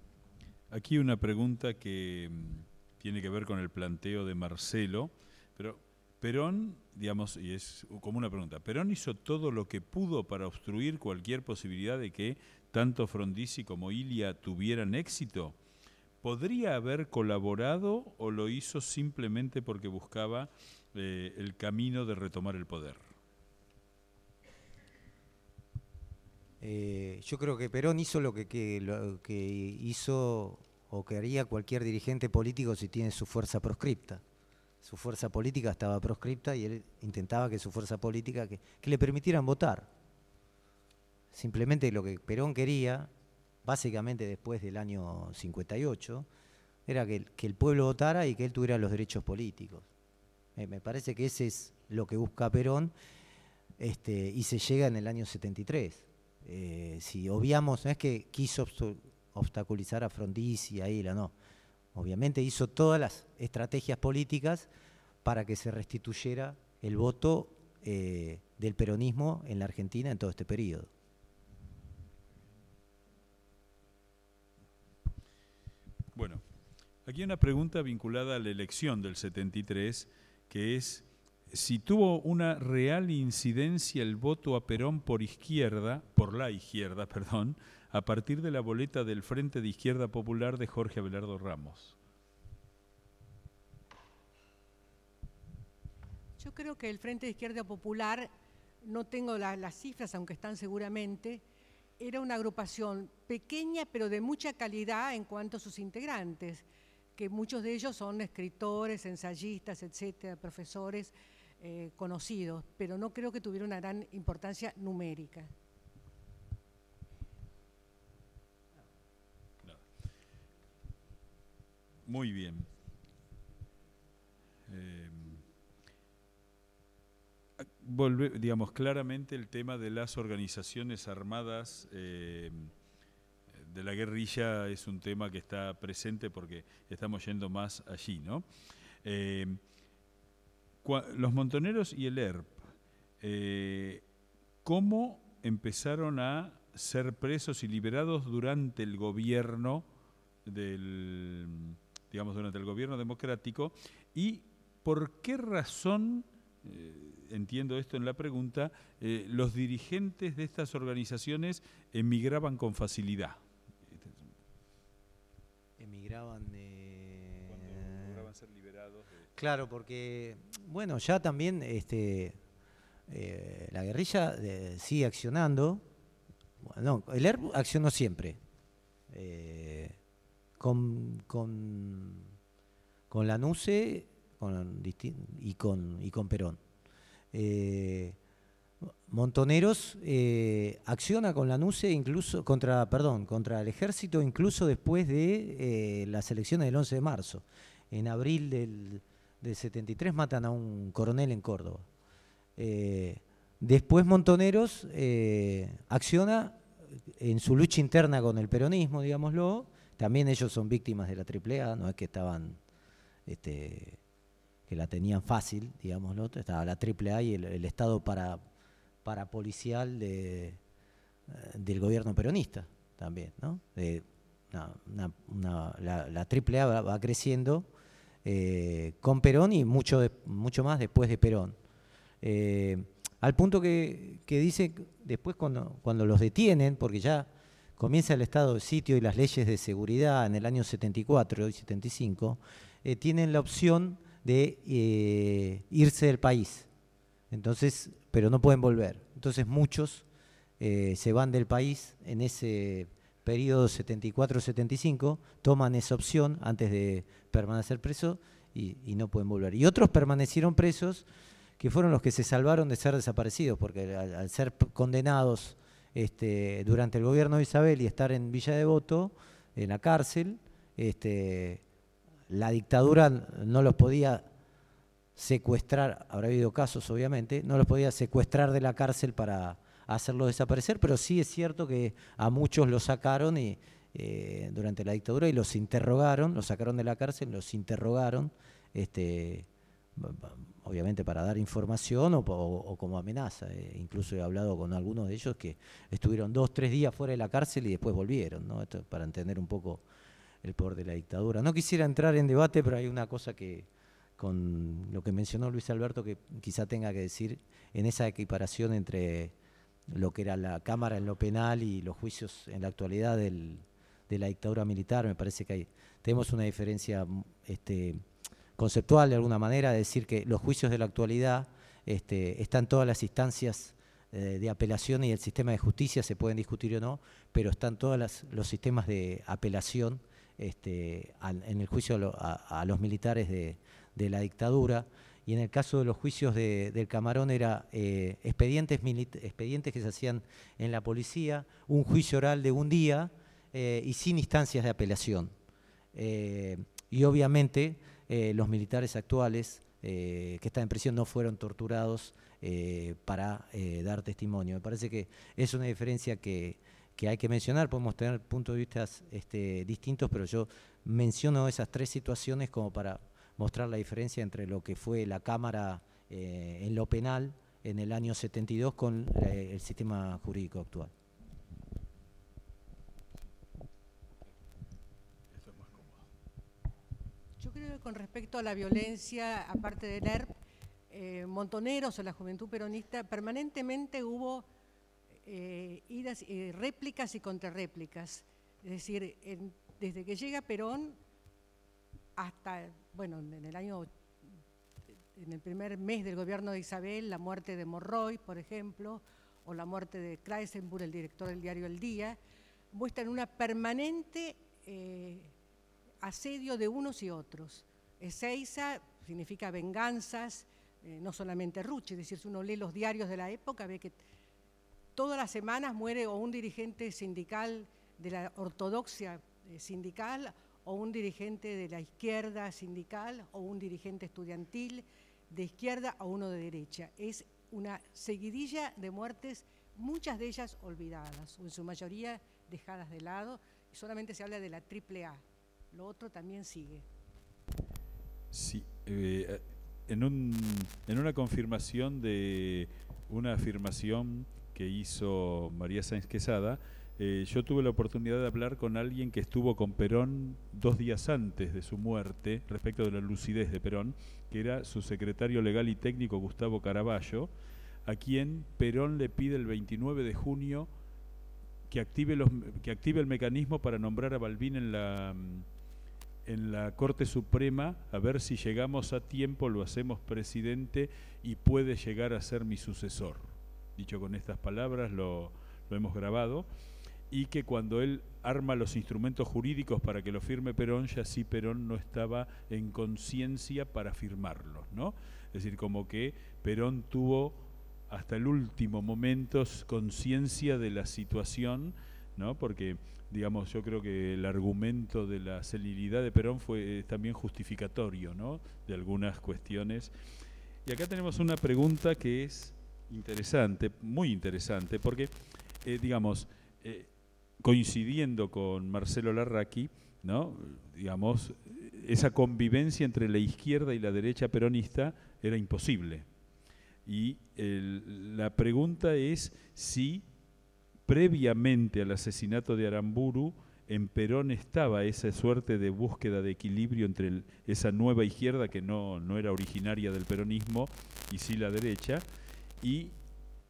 aquí una pregunta que mm, tiene que ver con el planteo de Marcelo, pero Perón, digamos, y es como una pregunta, ¿Perón hizo todo lo que pudo para obstruir cualquier posibilidad de que tanto Frondizi como Ilia tuvieran éxito? ¿Podría haber colaborado o lo hizo simplemente porque buscaba eh, el camino de retomar el poder? Eh, yo creo que Perón hizo lo que, hizo o que haría cualquier dirigente político si tiene su fuerza proscripta su fuerza política estaba proscripta y él intentaba que su fuerza política, que, le permitieran votar. Simplemente lo que Perón quería, básicamente después del año 58, era que, el pueblo votara y que él tuviera los derechos políticos. me parece que ese es lo que busca Perón este, y se llega en el año 73. Eh, si obviamos, no es que quiso obstaculizar a Frondizi, a Isla, no obviamente hizo todas las estrategias políticas para que se restituyera el voto eh, del peronismo en la Argentina en todo este periodo. Bueno, aquí hay una pregunta vinculada a la elección del 73, que es si tuvo una real incidencia el voto a Perón por izquierda, por la izquierda, perdón, a partir de la boleta del Frente de Izquierda Popular de Jorge Abelardo Ramos. Yo creo que el Frente de Izquierda Popular, no tengo las cifras, aunque están seguramente, era una agrupación pequeña pero de mucha calidad en cuanto a sus integrantes, que muchos de ellos son escritores, ensayistas, etcétera, profesores eh, conocidos, pero no creo que tuviera una gran importancia numérica. Muy bien. Eh, digamos, claramente el tema de las organizaciones armadas eh, de la guerrilla es un tema que está presente porque estamos yendo más allí, ¿no? Eh, los montoneros y el ERP, ¿cómo empezaron a ser presos y liberados durante el gobierno del digamos, durante el gobierno democrático, y por qué razón, eh, entiendo esto en la pregunta, eh, los dirigentes de estas organizaciones emigraban con facilidad. Emigraban Cuando lograban ser liberados. Claro, porque, bueno, ya también este, eh, la guerrilla sigue accionando. Bueno, el ERP accionó siempre con, con, con la NUCE y, con, y con Perón. Eh, Montoneros eh, acciona con la NUCE incluso contra, perdón, contra el ejército incluso después de eh, las elecciones del 11 de marzo. En abril del, del 73 matan a un coronel en Córdoba. después Montoneros acciona en su lucha interna con el peronismo, digámoslo, también ellos son víctimas de la AAA, no es que estaban, este, que la tenían fácil, digámoslo, estaba la AAA y el, Estado para, parapolicial de, del gobierno peronista también, ¿no? la, la, AAA va, creciendo con Perón y mucho, mucho más después de Perón. al punto que, dice después cuando, cuando los detienen, porque ya comienza el estado de sitio y las leyes de seguridad en el año 74 y 75, eh, tienen la opción de eh, irse del país. Entonces, pero no pueden volver. Entonces muchos eh, se van del país en ese periodo 74-75, toman esa opción antes de permanecer presos y, no pueden volver. Y otros permanecieron presos que fueron los que se salvaron de ser desaparecidos, porque al ser condenados este, durante el gobierno de Isabel y estar en Villa Devoto, en la cárcel, este, la dictadura no los podía secuestrar, habrá habido casos obviamente, no los podía secuestrar de la cárcel para hacerlos desaparecer, pero sí es cierto que a muchos los sacaron y, eh, durante la dictadura y los interrogaron, los sacaron de la cárcel, los interrogaron, este, obviamente para dar información o, como amenaza. Eh, incluso he hablado con algunos de ellos que estuvieron dos, tres días fuera de la cárcel y después volvieron, ¿no? Esto para entender un poco el poder de la dictadura. No quisiera entrar en debate, pero hay una cosa que, con lo que mencionó Luis Alberto, que quizá tenga que decir en esa equiparación entre lo que era la Cámara en lo penal y los juicios en la actualidad del, de la dictadura militar, me parece que hay, tenemos una diferencia este, conceptual de alguna manera, decir que los juicios de la actualidad este, están todas las instancias eh, de apelación y el sistema de justicia, se pueden discutir o no, pero están todos los sistemas de apelación este, en el juicio a, los militares de, la dictadura. Y en el caso de los juicios del Camarón era eh, expedientes, expedientes que se hacían en la policía, un juicio oral de un día eh, y sin instancias de apelación. y obviamente eh, los militares actuales eh, que están en prisión no fueron torturados eh, para dar testimonio. Me parece que es una diferencia que, hay que mencionar, podemos tener puntos de vista este, distintos, pero yo menciono esas tres situaciones como para mostrar la diferencia entre lo que fue la Cámara en lo penal en el año 72 con el sistema jurídico actual. con respecto a la violencia, aparte de NERP, eh, Montoneros o la Juventud Peronista, permanentemente hubo eh, idas, eh, réplicas y contrarréplicas. Es decir, desde que llega Perón hasta, bueno, en el año, en el primer mes del gobierno de Isabel, la muerte de Morroy, por ejemplo, o la muerte de Kreisenburg, el director del diario El Día, muestran una permanente asedio de unos y otros. Ezeiza significa venganzas, eh, no solamente Ruche, es decir, si uno lee los diarios de la época, ve que todas las semanas muere o un dirigente sindical de la ortodoxia eh, sindical, o un dirigente de la izquierda sindical, o un dirigente estudiantil de izquierda o uno de derecha. Es una seguidilla de muertes, muchas de ellas olvidadas, o en su mayoría dejadas de lado, solamente se habla de la triple A. Lo otro también sigue. Sí, eh, en, un, en una confirmación de una afirmación que hizo María Sáenz Quesada, eh, yo tuve la oportunidad de hablar con alguien que estuvo con Perón dos días antes de su muerte respecto de la lucidez de Perón, que era su secretario legal y técnico Gustavo Caraballo, a quien Perón le pide el 29 de junio que active, que active el mecanismo para nombrar a Balbín en la en la Corte Suprema a ver si llegamos a tiempo, lo hacemos presidente y puede llegar a ser mi sucesor. Dicho con estas palabras, lo, hemos grabado. Y que cuando él arma los instrumentos jurídicos para que lo firme Perón, ya sí Perón no estaba en conciencia para firmarlos, ¿no? Es decir, como que Perón tuvo hasta el último momento conciencia de la situación, ¿no? Porque digamos, yo creo que el argumento de la celeridad de Perón fue también justificatorio, ¿no? De algunas cuestiones. Y acá tenemos una pregunta que es interesante, muy interesante, porque, eh, digamos, eh, coincidiendo con Marcelo Larraqui, ¿no? Digamos, esa convivencia entre la izquierda y la derecha peronista era imposible. Y la pregunta es si previamente al asesinato de Aramburu, en Perón estaba esa suerte de búsqueda de equilibrio entre esa nueva izquierda que no, no era originaria del peronismo y sí la derecha, y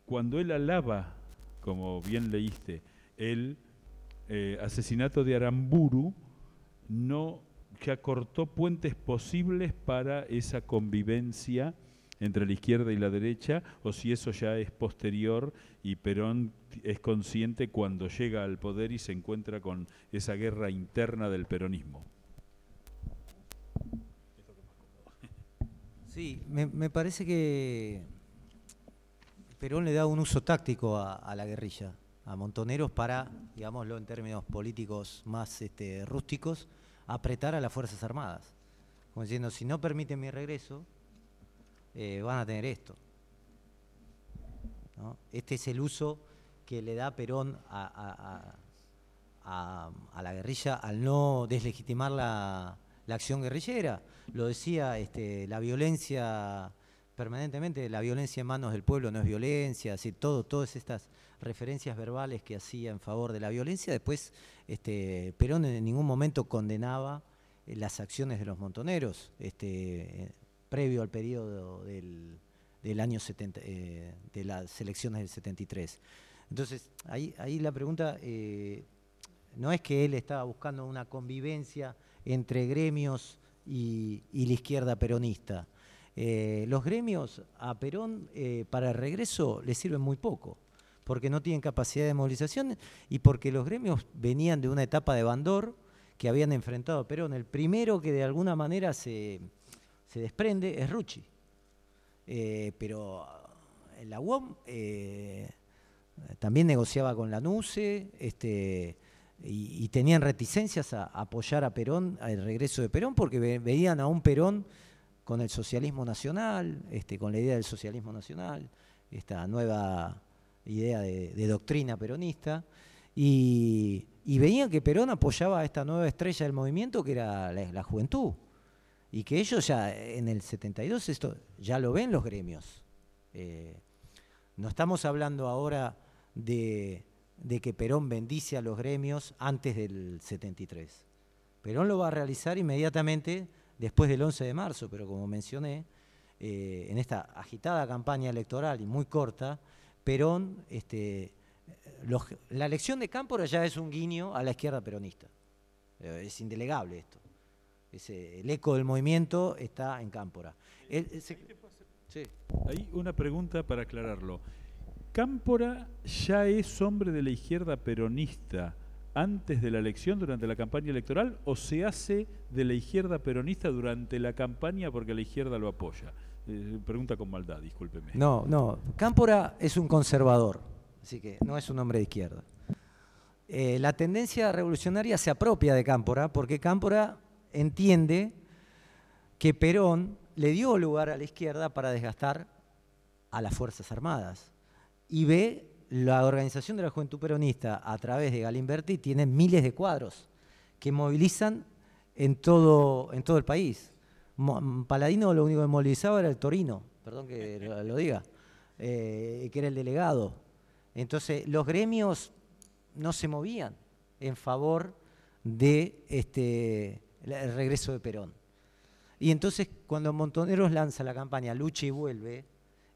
cuando él alaba, como bien leíste, el eh, asesinato de Aramburu, no ya cortó puentes posibles para esa convivencia entre la izquierda y la derecha, o si eso ya es posterior y Perón es consciente cuando llega al poder y se encuentra con esa guerra interna del peronismo. Sí, me, parece que Perón le da un uso táctico a, la guerrilla, a Montoneros para, digámoslo en términos políticos más este, rústicos, apretar a las Fuerzas Armadas. Como diciendo, si no permiten mi regreso, eh, van a tener esto. Este es el uso que le da Perón a, la guerrilla al no deslegitimar la, acción guerrillera. Lo decía, este, la violencia permanentemente, la violencia en manos del pueblo no es violencia, así todo, todas estas referencias verbales que hacía en favor de la violencia, después este, Perón en ningún momento condenaba las acciones de los montoneros. Este, previo al periodo del, año 70, eh, de las elecciones del 73. Entonces, ahí, ahí la pregunta eh, no es que él estaba buscando una convivencia entre gremios y, la izquierda peronista. Eh, los gremios a Perón para el regreso le sirven muy poco, porque no tienen capacidad de movilización y porque los gremios venían de una etapa de bandor que habían enfrentado a Perón. El primero que de alguna manera se, se desprende es Rucci. Eh, pero la UOM eh, también negociaba con la NUCE este, y, tenían reticencias a, apoyar a Perón, al regreso de Perón, porque veían a un Perón con el socialismo nacional, este, con la idea del socialismo nacional, esta nueva idea de, doctrina peronista, y, veían que Perón apoyaba a esta nueva estrella del movimiento que era la juventud y que ellos ya en el 72 esto ya lo ven los gremios. Eh, no estamos hablando ahora de, que Perón bendice a los gremios antes del 73. Perón lo va a realizar inmediatamente después del 11 de marzo, pero como mencioné, eh, en esta agitada campaña electoral y muy corta, Perón, este, la elección de Cámpora ya es un guiño a la izquierda peronista. Eh, es indelegable esto el eco del movimiento está en Cámpora. Hay una pregunta para aclararlo. ¿Cámpora ya es hombre de la izquierda peronista antes de la elección, durante la campaña electoral, o se hace de la izquierda peronista durante la campaña porque la izquierda lo apoya? Eh, pregunta con maldad, discúlpeme. No, no. Cámpora es un conservador, así que no es un hombre de izquierda. Eh, la tendencia revolucionaria se apropia de Cámpora porque Cámpora entiende que Perón le dio lugar a la izquierda para desgastar a las Fuerzas Armadas y ve la organización de la juventud peronista a través de Galimberti tiene miles de cuadros que movilizan en todo, el país. Paladino lo único que movilizaba era el Torino, perdón que lo diga, eh, que era el delegado. Entonces los gremios no se movían en favor de este, regreso de Perón. Y entonces cuando Montoneros lanza la campaña Lucha y Vuelve,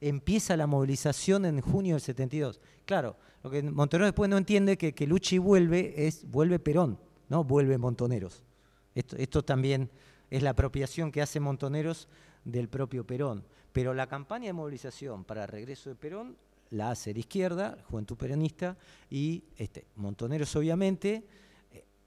empieza la movilización en junio del 72. Claro, lo que Montoneros después no entiende que, que Lucha y Vuelve es vuelve Perón, no vuelve Montoneros. Esto, también es la apropiación que hace Montoneros del propio Perón. Pero la campaña de movilización para el regreso de Perón la hace la izquierda, Juventud Peronista, y este, Montoneros obviamente,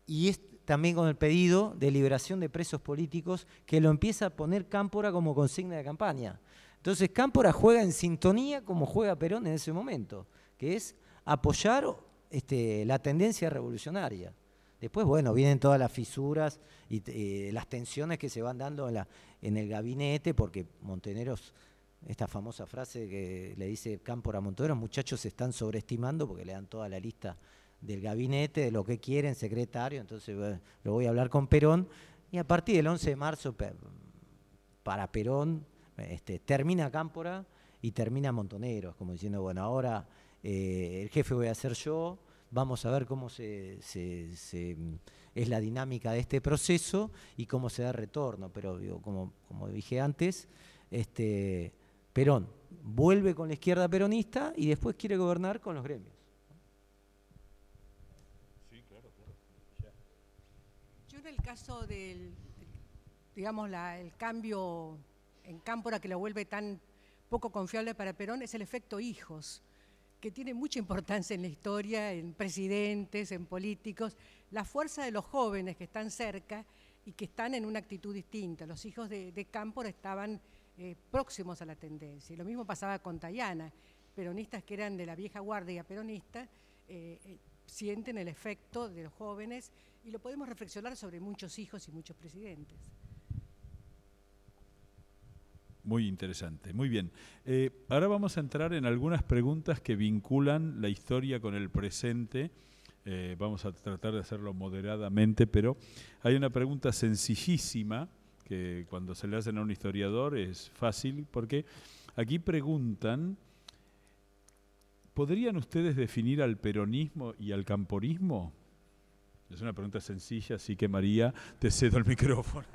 y es, también con el pedido de liberación de presos políticos que lo empieza a poner Cámpora como consigna de campaña. Entonces Cámpora juega en sintonía como juega Perón en ese momento, que es apoyar este, la tendencia revolucionaria. Después, bueno, vienen todas las fisuras y eh, las tensiones que se van dando en, el gabinete, porque Monteneros, esta famosa frase que le dice Cámpora a Montoneros, muchachos se están sobreestimando porque le dan toda la lista del gabinete, de lo que quieren, secretario, entonces lo voy a hablar con Perón, y a partir del 11 de marzo, para Perón, este, termina Cámpora y termina montoneros, como diciendo, bueno, ahora eh, el jefe voy a ser yo, vamos a ver cómo se, es la dinámica de este proceso y cómo se da retorno. Pero como, como dije antes, este, Perón vuelve con la izquierda peronista y después quiere gobernar con los gremios. Yo en el caso del, digamos, el cambio en Cámpora que lo vuelve tan poco confiable para Perón es el efecto hijos que tiene mucha importancia en la historia, en presidentes, en políticos, la fuerza de los jóvenes que están cerca y que están en una actitud distinta. Los hijos de, Cámpora estaban eh, próximos a la tendencia. Lo mismo pasaba con Tayana, peronistas que eran de la vieja guardia peronista, eh, eh, sienten el efecto de los jóvenes y lo podemos reflexionar sobre muchos hijos y muchos presidentes. Muy interesante, muy bien. Eh, ahora vamos a entrar en algunas preguntas que vinculan la historia con el presente. Eh, vamos a tratar de hacerlo moderadamente, pero hay una pregunta sencillísima que cuando se le hacen a un historiador es fácil, porque aquí preguntan, ¿podrían ustedes definir al peronismo y al camporismo? Es una pregunta sencilla, así que María, te cedo el micrófono.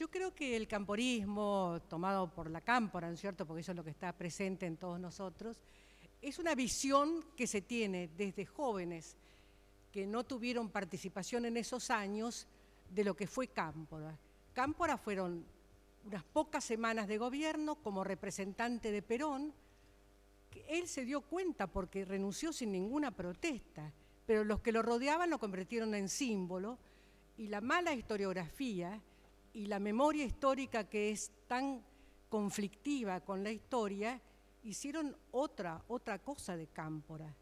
Yo creo que el camporismo, tomado por la cámpora, ¿no es cierto?, porque eso es lo que está presente en todos nosotros, es una visión que se tiene desde jóvenes que no tuvieron participación en esos años de lo que fue Cámpora. Cámpora fueron unas pocas semanas de gobierno como representante de Perón, que él se dio cuenta porque renunció sin ninguna protesta, pero los que lo rodeaban lo convirtieron en símbolo y la mala historiografía y la memoria histórica que es tan conflictiva con la historia, hicieron otra, otra cosa de Cámpora.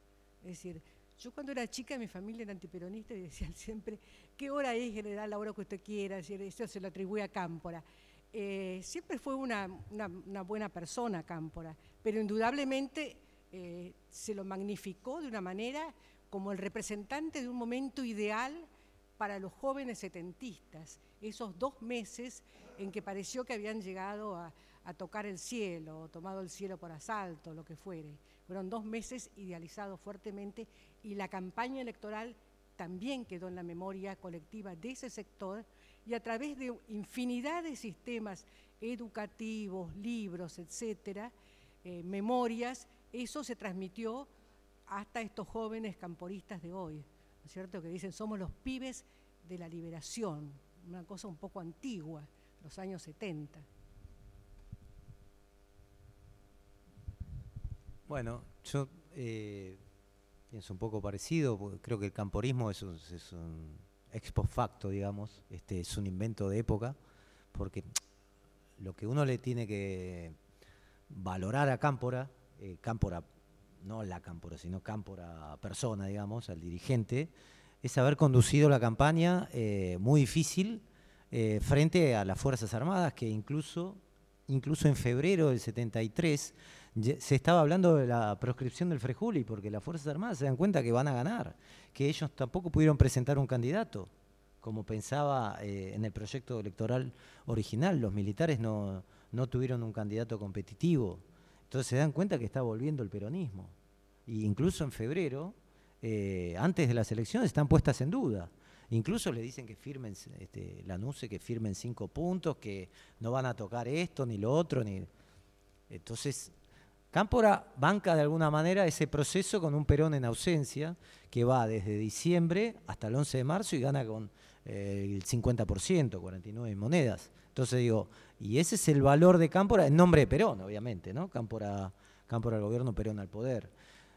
Es decir, yo cuando era chica, mi familia era antiperonista y decían siempre, ¿qué hora es general? La hora que usted quiera, eso se lo atribuye a Cámpora. Eh, siempre fue una, buena persona Cámpora, pero indudablemente eh, se lo magnificó de una manera como el representante de un momento ideal para los jóvenes setentistas, esos dos meses en que pareció que habían llegado a, tocar el cielo, o tomado el cielo por asalto, lo que fuere. Fueron dos meses idealizados fuertemente y la campaña electoral también quedó en la memoria colectiva de ese sector y a través de infinidad de sistemas educativos, libros, etcétera, eh, memorias, eso se transmitió hasta estos jóvenes camporistas de hoy cierto? Que dicen, somos los pibes de la liberación, una cosa un poco antigua, los años 70. Bueno, yo eh, pienso un poco parecido, creo que el camporismo es un, es un ex post facto, digamos, este, es un invento de época, porque lo que uno le tiene que valorar a Cámpora, eh, Cámpora no la Cámpora, sino Cámpora persona, digamos, al dirigente, es haber conducido la campaña eh, muy difícil eh, frente a las Fuerzas Armadas, que incluso, incluso en febrero del 73 se estaba hablando de la proscripción del Frejuli, porque las Fuerzas Armadas se dan cuenta que van a ganar, que ellos tampoco pudieron presentar un candidato, como pensaba eh, en el proyecto electoral original, los militares no, no tuvieron un candidato competitivo. Entonces se dan cuenta que está volviendo el peronismo. Y incluso en febrero, eh, antes de las elecciones, están puestas en duda. Incluso le dicen que firmen, este, la NUCE, que firmen cinco puntos, que no van a tocar esto ni lo otro. ni Entonces, Cámpora banca de alguna manera ese proceso con un Perón en ausencia, que va desde diciembre hasta el 11 de marzo y gana con eh, el 50%, 49 monedas. Entonces digo, y ese es el valor de Cámpora en nombre de Perón, obviamente, ¿no? Cámpora, Cámpora al gobierno, Perón al poder.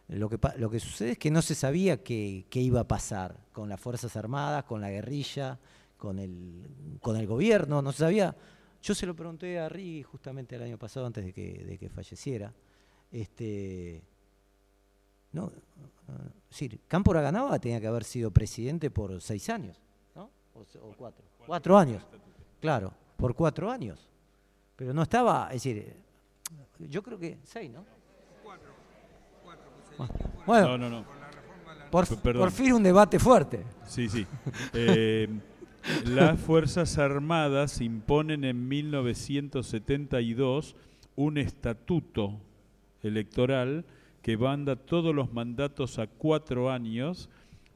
Lo que, lo que sucede es que no se sabía qué, iba a pasar con las Fuerzas Armadas, con la guerrilla, con el, con el gobierno, no se sabía. Yo se lo pregunté a Rigui justamente el año pasado, antes de que, de que falleciera. Este, no, decir, Cámpora ganaba, tenía que haber sido presidente por seis años, ¿no? O cuatro. Cuatro años, claro por cuatro años. Pero no estaba, es decir, yo creo que seis, ¿no? Cuatro. Bueno, no, no, no. Por, fin un debate fuerte. Sí, sí. Eh, las Fuerzas Armadas imponen en 1972 un estatuto electoral que manda todos los mandatos a cuatro años,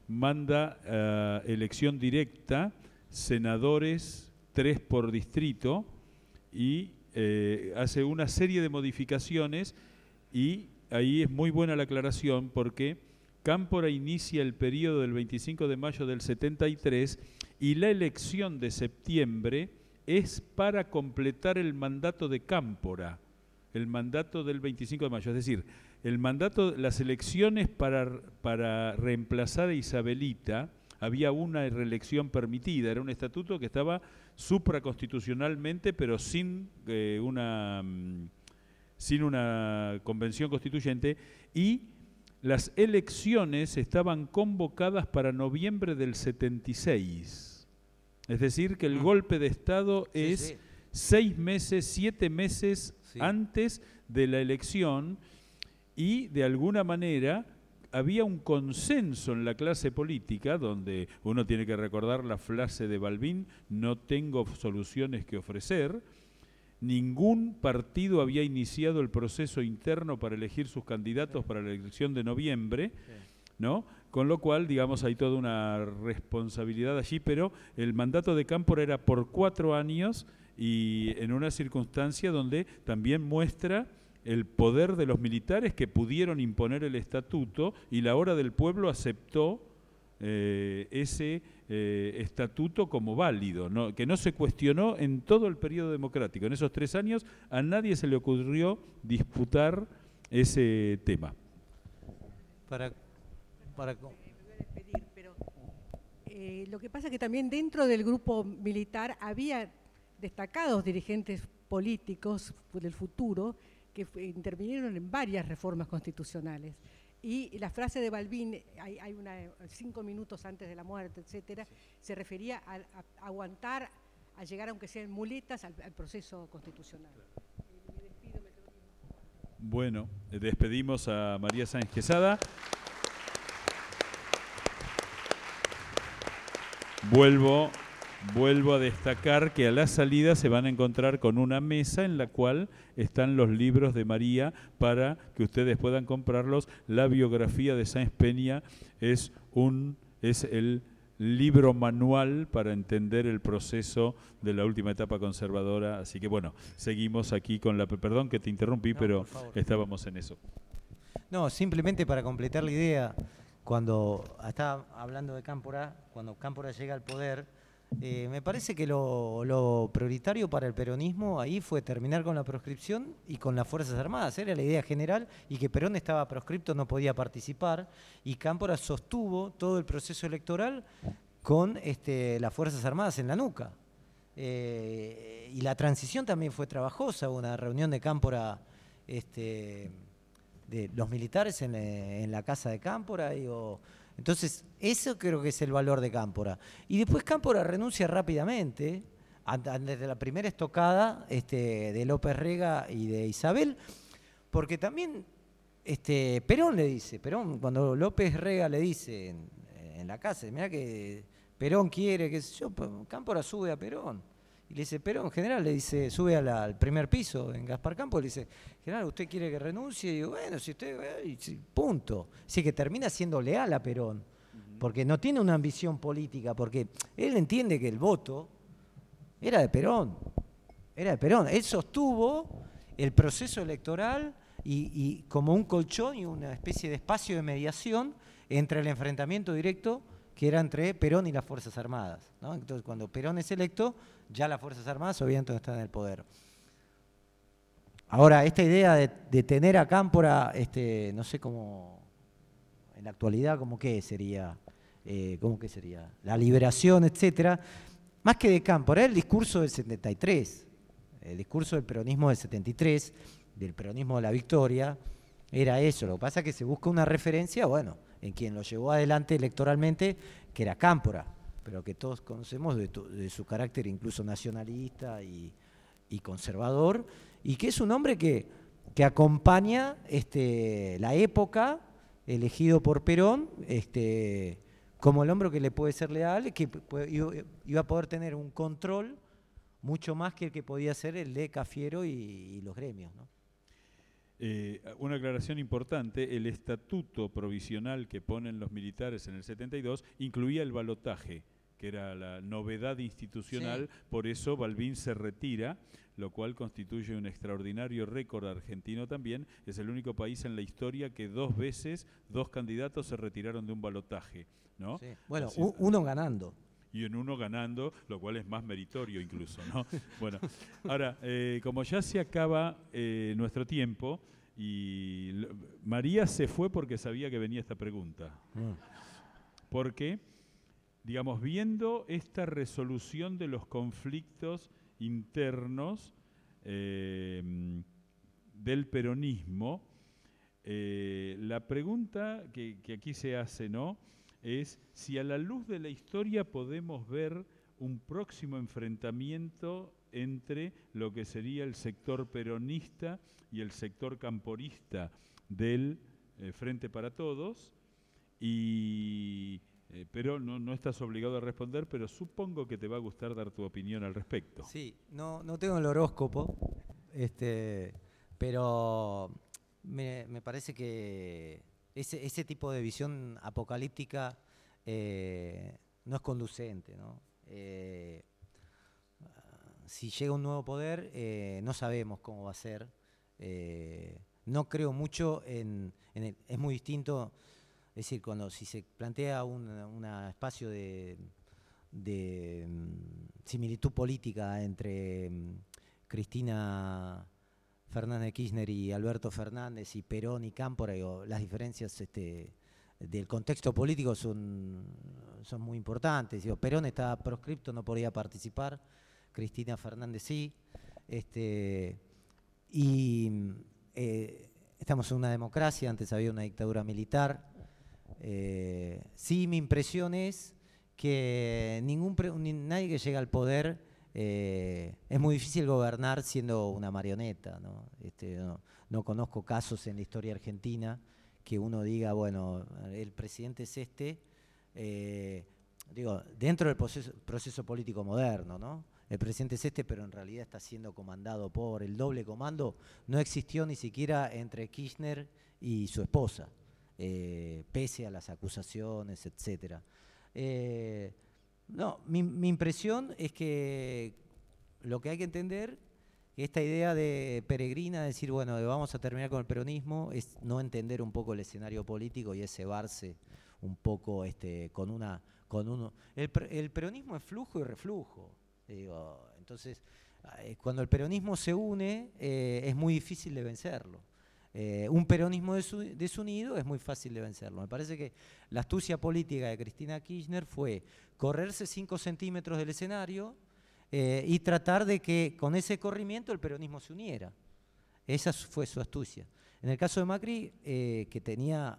manda eh, elección directa, senadores, tres por distrito, y eh, hace una serie de modificaciones y ahí es muy buena la aclaración porque Cámpora inicia el periodo del 25 de mayo del 73 y la elección de septiembre es para completar el mandato de Cámpora, el mandato del 25 de mayo. Es decir, el mandato, las elecciones para, para reemplazar a Isabelita, había una reelección permitida, era un estatuto que estaba supraconstitucionalmente, pero sin, eh, una, mm, sin una convención constituyente, y las elecciones estaban convocadas para noviembre del 76. Es decir, que el mm. golpe de Estado es seis meses, siete meses antes de la elección y de alguna manera había un consenso en la clase política, donde uno tiene que recordar la frase de Balbín, no tengo soluciones que ofrecer, ningún partido había iniciado el proceso interno para elegir sus candidatos para la elección de noviembre, ¿no? Con lo cual, digamos, hay toda una responsabilidad allí, pero el mandato de Cámpora era por cuatro años y en una circunstancia donde también muestra el poder de los militares que pudieron imponer el estatuto y la hora del pueblo aceptó eh, ese eh, estatuto como válido, que no se cuestionó en todo el periodo democrático. En esos tres años a nadie se le ocurrió disputar ese tema. Para, eh, lo que pasa es que también dentro del grupo militar había destacados dirigentes políticos del futuro que intervinieron en varias reformas constitucionales. Y la frase de Balbín, hay, una, cinco minutos antes de la muerte, etcétera, se refería a, aguantar, a llegar, aunque sean muletas, al, proceso constitucional. Bueno, despedimos a María Sáenz Quesada. Vuelvo Vuelvo a destacar que a la salida se van a encontrar con una mesa en la cual están los libros de María para que ustedes puedan comprarlos. La biografía de Sáenz Peña es un es el libro manual para entender el proceso de la última etapa conservadora. Así que bueno, seguimos aquí con la... Perdón que te interrumpí, pero estábamos en eso. No, simplemente para completar la idea, cuando estaba hablando de Cámpora, cuando Cámpora llega al poder, eh, me parece que lo, prioritario para el peronismo ahí fue terminar con la proscripción y con las Fuerzas Armadas. Era la idea general y que Perón estaba proscripto, no podía participar. Y Cámpora sostuvo todo el proceso electoral con este, las Fuerzas Armadas en la nuca. Eh, y la transición también fue trabajosa, una reunión de Cámpora este, de los militares en, en la casa de Cámpora. Digo, entonces, eso creo que es el valor de Cámpora. Y después Cámpora renuncia rápidamente, desde la primera estocada este, de López Rega y de Isabel, porque también este, Perón le dice, Perón, cuando López Rega le dice en, la casa, mira que Perón quiere, que yo, Cámpora sube a Perón. Y le dice, pero en general le dice, sube al primer piso en Gaspar Campos, le dice, general, ¿usted quiere que renuncie? Y digo, bueno, si usted, eh, punto. Así que termina siendo leal a Perón, porque no tiene una ambición política, porque él entiende que el voto era de Perón, era de Perón. Él sostuvo el proceso electoral y, como un colchón y una especie de espacio de mediación entre el enfrentamiento directo que era entre Perón y las Fuerzas Armadas. Entonces, cuando Perón es electo, ya las Fuerzas Armadas obviamente no están en el poder. Ahora, esta idea de, tener a Cámpora, este, no sé cómo, en la actualidad, ¿cómo qué sería? Eh, ¿Cómo qué sería? La liberación, etcétera. Más que de Cámpora, el discurso del 73, el discurso del peronismo del 73, del peronismo de la victoria, era eso. Lo que pasa es que se busca una referencia, bueno, en quien lo llevó adelante electoralmente, que era Cámpora pero que todos conocemos de, su carácter incluso nacionalista y, conservador, y que es un hombre que, acompaña este, la época elegido por Perón este, como el hombro que le puede ser leal, que iba a poder tener un control mucho más que el que podía ser el de Cafiero y, los gremios. Eh, una aclaración importante, el estatuto provisional que ponen los militares en el 72 incluía el balotaje, que era la novedad institucional, por eso Balbín se retira, lo cual constituye un extraordinario récord argentino también. Es el único país en la historia que dos veces dos candidatos se retiraron de un balotaje. ¿no? Bueno, uno ganando y en uno ganando, lo cual es más meritorio incluso, ¿no? bueno, ahora, eh, como ya se acaba eh, nuestro tiempo, y María se fue porque sabía que venía esta pregunta. Mm. Porque, digamos, viendo esta resolución de los conflictos internos em, del peronismo, eh, la pregunta que, que aquí se hace, ¿no? es si a la luz de la historia podemos ver un próximo enfrentamiento entre lo que sería el sector peronista y el sector camporista del eh, Frente para Todos. Y, eh, pero no, no, estás obligado a responder, pero supongo que te va a gustar dar tu opinión al respecto. Sí, no, no tengo el horóscopo, este, pero me, me parece que ese, tipo de visión apocalíptica eh, no es conducente. Eh, si llega un nuevo poder, no sabemos cómo va a ser. no creo mucho en, el, es muy distinto, es decir, cuando si se plantea un espacio de, mm, similitud política entre mm, Cristina Fernández Kirchner y Alberto Fernández y Perón y Cámpora, las diferencias este, del contexto político son, muy importantes. Perón estaba proscripto, no podía participar, Cristina Fernández sí. Este, y eh, estamos en una democracia, antes había una dictadura militar. Eh, sí, mi impresión es que ningún nadie que llega al poder eh, es muy difícil gobernar siendo una marioneta. Este, ¿no? conozco casos en la historia argentina que uno diga, bueno, el presidente es este, eh, digo, dentro del proceso, político moderno, ¿no? El presidente es este, pero en realidad está siendo comandado por el doble comando. No existió ni siquiera entre Kirchner y su esposa, eh, pese a las acusaciones, etcétera. No, mi, impresión es que lo que hay que entender, esta idea de peregrina, decir, bueno, vamos a terminar con el peronismo, es no entender un poco el escenario político y ese cebarse un poco este, con una... Con uno. El, peronismo es flujo y reflujo. entonces, eh, cuando el peronismo se une, eh, es muy difícil de vencerlo. Eh, un peronismo desunido es muy fácil de vencerlo. Me parece que la astucia política de Cristina Kirchner fue correrse 5 centímetros del escenario eh, y tratar de que con ese corrimiento el peronismo se uniera. Esa fue su astucia. En el caso de Macri, eh, que tenía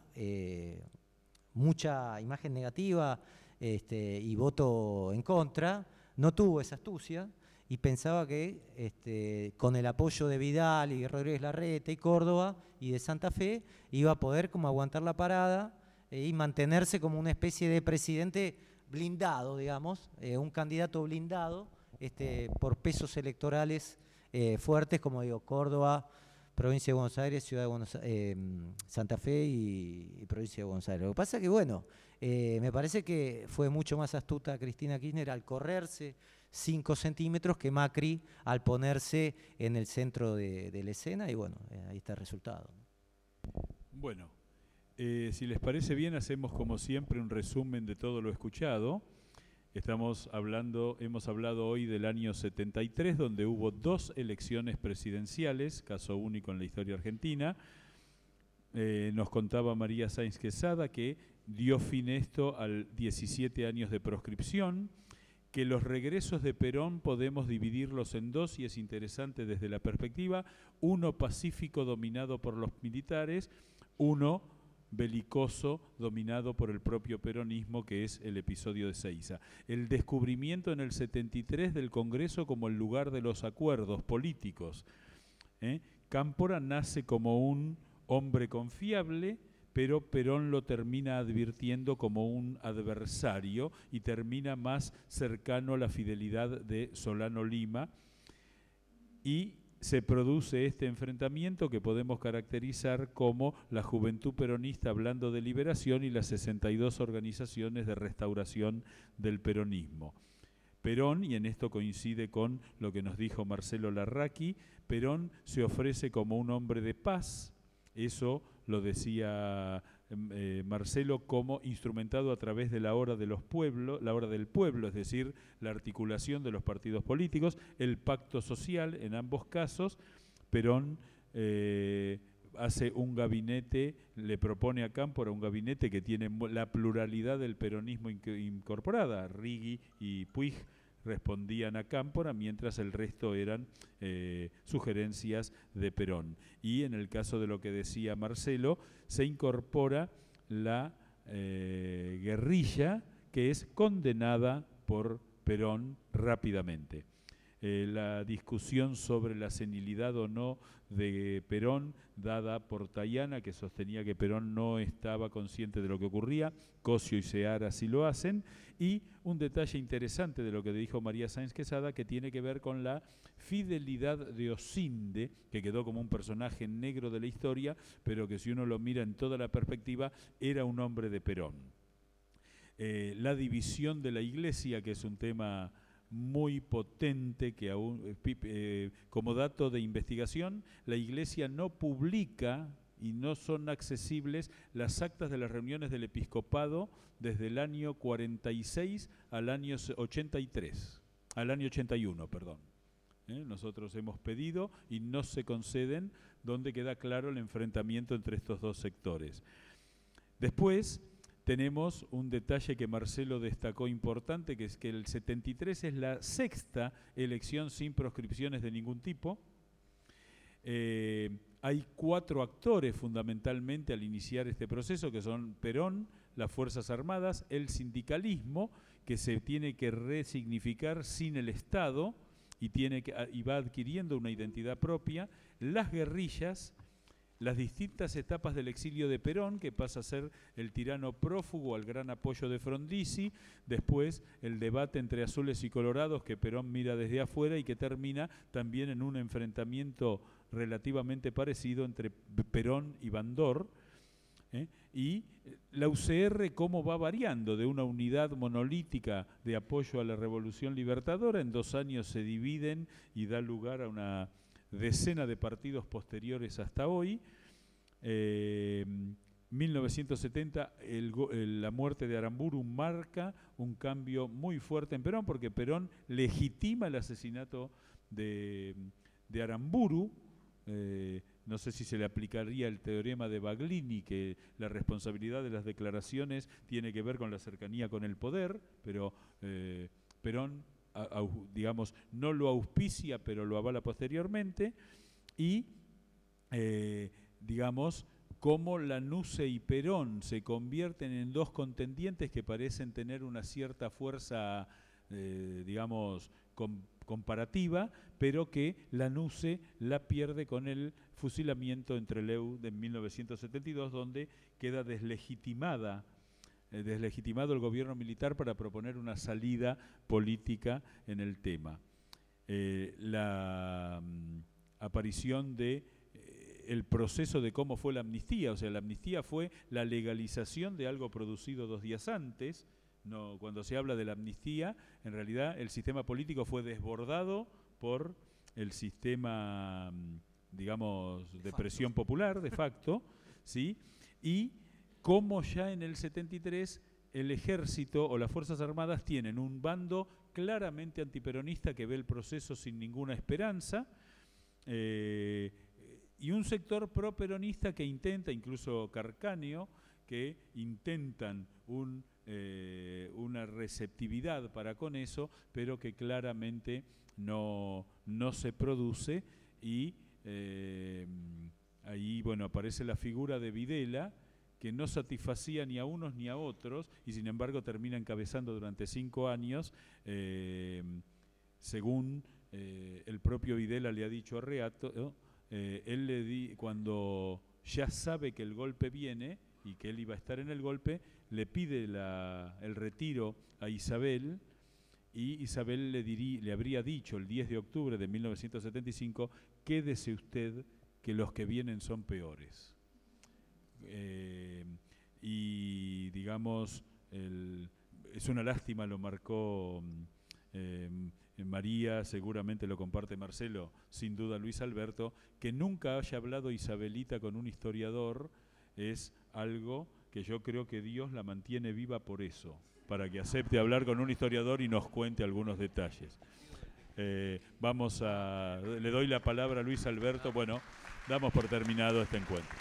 mucha imagen negativa este, y voto en contra, no tuvo esa astucia y pensaba que este, con el apoyo de Vidal y Rodríguez Larreta y Córdoba y de Santa Fe iba a poder como aguantar la parada eh, y mantenerse como una especie de presidente blindado, digamos, eh, un candidato blindado este, por pesos electorales eh, fuertes, como digo, Córdoba, provincia de Buenos Aires, Ciudad de Buenos Santa Fe y, y, provincia de Buenos Aires. Lo que pasa que, bueno, me parece que fue mucho más astuta Cristina Kirchner al correrse 5 centímetros que Macri al ponerse en el centro de, la escena y bueno, eh, ahí está el resultado. Bueno, eh, si les parece bien, hacemos como siempre un resumen de todo lo escuchado. Estamos hablando, hemos hablado hoy del año 73, donde hubo dos elecciones presidenciales, caso único en la historia argentina. Eh, nos contaba María Sáenz Quesada que dio fin esto al 17 años de proscripción que los regresos de Perón podemos dividirlos en dos y es interesante desde la perspectiva, uno pacífico dominado por los militares, uno belicoso dominado por el propio peronismo, que es el episodio de Seiza. El descubrimiento en el 73 del Congreso como el lugar de los acuerdos políticos. ¿eh? Cámpora nace como un hombre confiable, pero Perón lo termina advirtiendo como un adversario y termina más cercano a la fidelidad de Solano Lima y se produce este enfrentamiento que podemos caracterizar como la Juventud Peronista hablando de liberación y las 62 organizaciones de restauración del peronismo. Perón, y en esto coincide con lo que nos dijo Marcelo Larraqui, Perón se ofrece como un hombre de paz, eso lo decía em, eh, Marcelo como instrumentado a través de la hora de los pueblos, la hora del pueblo, es decir, la articulación de los partidos políticos, el pacto social en ambos casos. Perón eh, hace un gabinete, le propone a Cámpora un gabinete que tiene la pluralidad del peronismo incorporada, Rigui y Puig respondían a Cámpora, mientras el resto eran eh, sugerencias de Perón. Y en el caso de lo que decía Marcelo, se incorpora la eh, guerrilla que es condenada por Perón rápidamente. Eh, la discusión sobre la senilidad o no de Perón, dada por Tayana, que sostenía que Perón no estaba consciente de lo que ocurría, Cosio y Seara sí lo hacen, y un detalle interesante de lo que dijo María Sáenz Quesada, que tiene que ver con la fidelidad de Osinde, que quedó como un personaje negro de la historia, pero que si uno lo mira en toda la perspectiva, era un hombre de Perón. Eh, la división de la iglesia, que es un tema muy potente que aún, eh, eh, como dato de investigación, la Iglesia no publica y no son accesibles las actas de las reuniones del episcopado desde el año 46 al año 83, al año 81, perdón. ¿Eh? Nosotros hemos pedido y no se conceden, donde queda claro el enfrentamiento entre estos dos sectores. Después, tenemos un detalle que Marcelo destacó importante, que es que el 73 es la sexta elección sin proscripciones de ningún tipo. Eh, hay cuatro actores fundamentalmente al iniciar este proceso, que son Perón, las Fuerzas Armadas, el sindicalismo, que se tiene que resignificar sin el Estado y, tiene y va adquiriendo una identidad propia, las guerrillas, las distintas etapas del exilio de Perón, que pasa a ser el tirano prófugo al gran apoyo de Frondizi, después el debate entre azules y colorados que Perón mira desde afuera y que termina también en un enfrentamiento relativamente parecido entre Perón y Bandor, ¿eh? y la UCR cómo va variando de una unidad monolítica de apoyo a la revolución libertadora, en dos años se dividen y da lugar a una decena de partidos posteriores hasta hoy. 1970, eh, la muerte de Aramburu marca un cambio muy fuerte en Perón, porque Perón legitima el asesinato de, Aramburu. Eh, no sé si se le aplicaría el teorema de Baglini, que la responsabilidad de las declaraciones tiene que ver con la cercanía con el poder, pero eh, Perón digamos, no lo auspicia, pero lo avala posteriormente, y, eh, digamos, cómo Lanuse y Perón se convierten en dos contendientes que parecen tener una cierta fuerza, digamos, comparativa, pero que Lanuse la pierde con el fusilamiento entre Leu de 1972, donde queda deslegitimada eh, deslegitimado el gobierno militar para proponer una salida política en el tema. Eh, la mm, aparición de eh, el proceso de cómo fue la amnistía, o sea, la amnistía fue la legalización de algo producido dos días antes. No, cuando se habla de la amnistía, en realidad el sistema político fue desbordado por el sistema, mm, digamos, de presión popular, de facto, ¿sí? Y como ya en el 73 el ejército o las Fuerzas Armadas tienen un bando claramente antiperonista que ve el proceso sin ninguna esperanza, eh, y un sector pro-peronista que intenta, incluso Carcanio, que intentan eh, una receptividad para con eso, pero que claramente no, se produce y eh, ahí bueno aparece la figura de Videla, que no satisfacía ni a unos ni a otros y sin embargo termina encabezando durante cinco años, eh, según eh, el propio Videla le ha dicho a Reato, él le di, cuando ya sabe que el golpe viene y que él iba a estar en el golpe, le pide el retiro a Isabel y Isabel le, le habría dicho el 10 de octubre de 1975, quédese usted que los que vienen son peores. Eh, y digamos, es una lástima, lo marcó eh, María, seguramente lo comparte Marcelo, sin duda Luis Alberto, que nunca haya hablado Isabelita con un historiador es algo que yo creo que Dios la mantiene viva por eso, para que acepte hablar con un historiador y nos cuente algunos detalles. Eh, vamos a, le doy la palabra a Luis Alberto, bueno, damos por terminado este encuentro.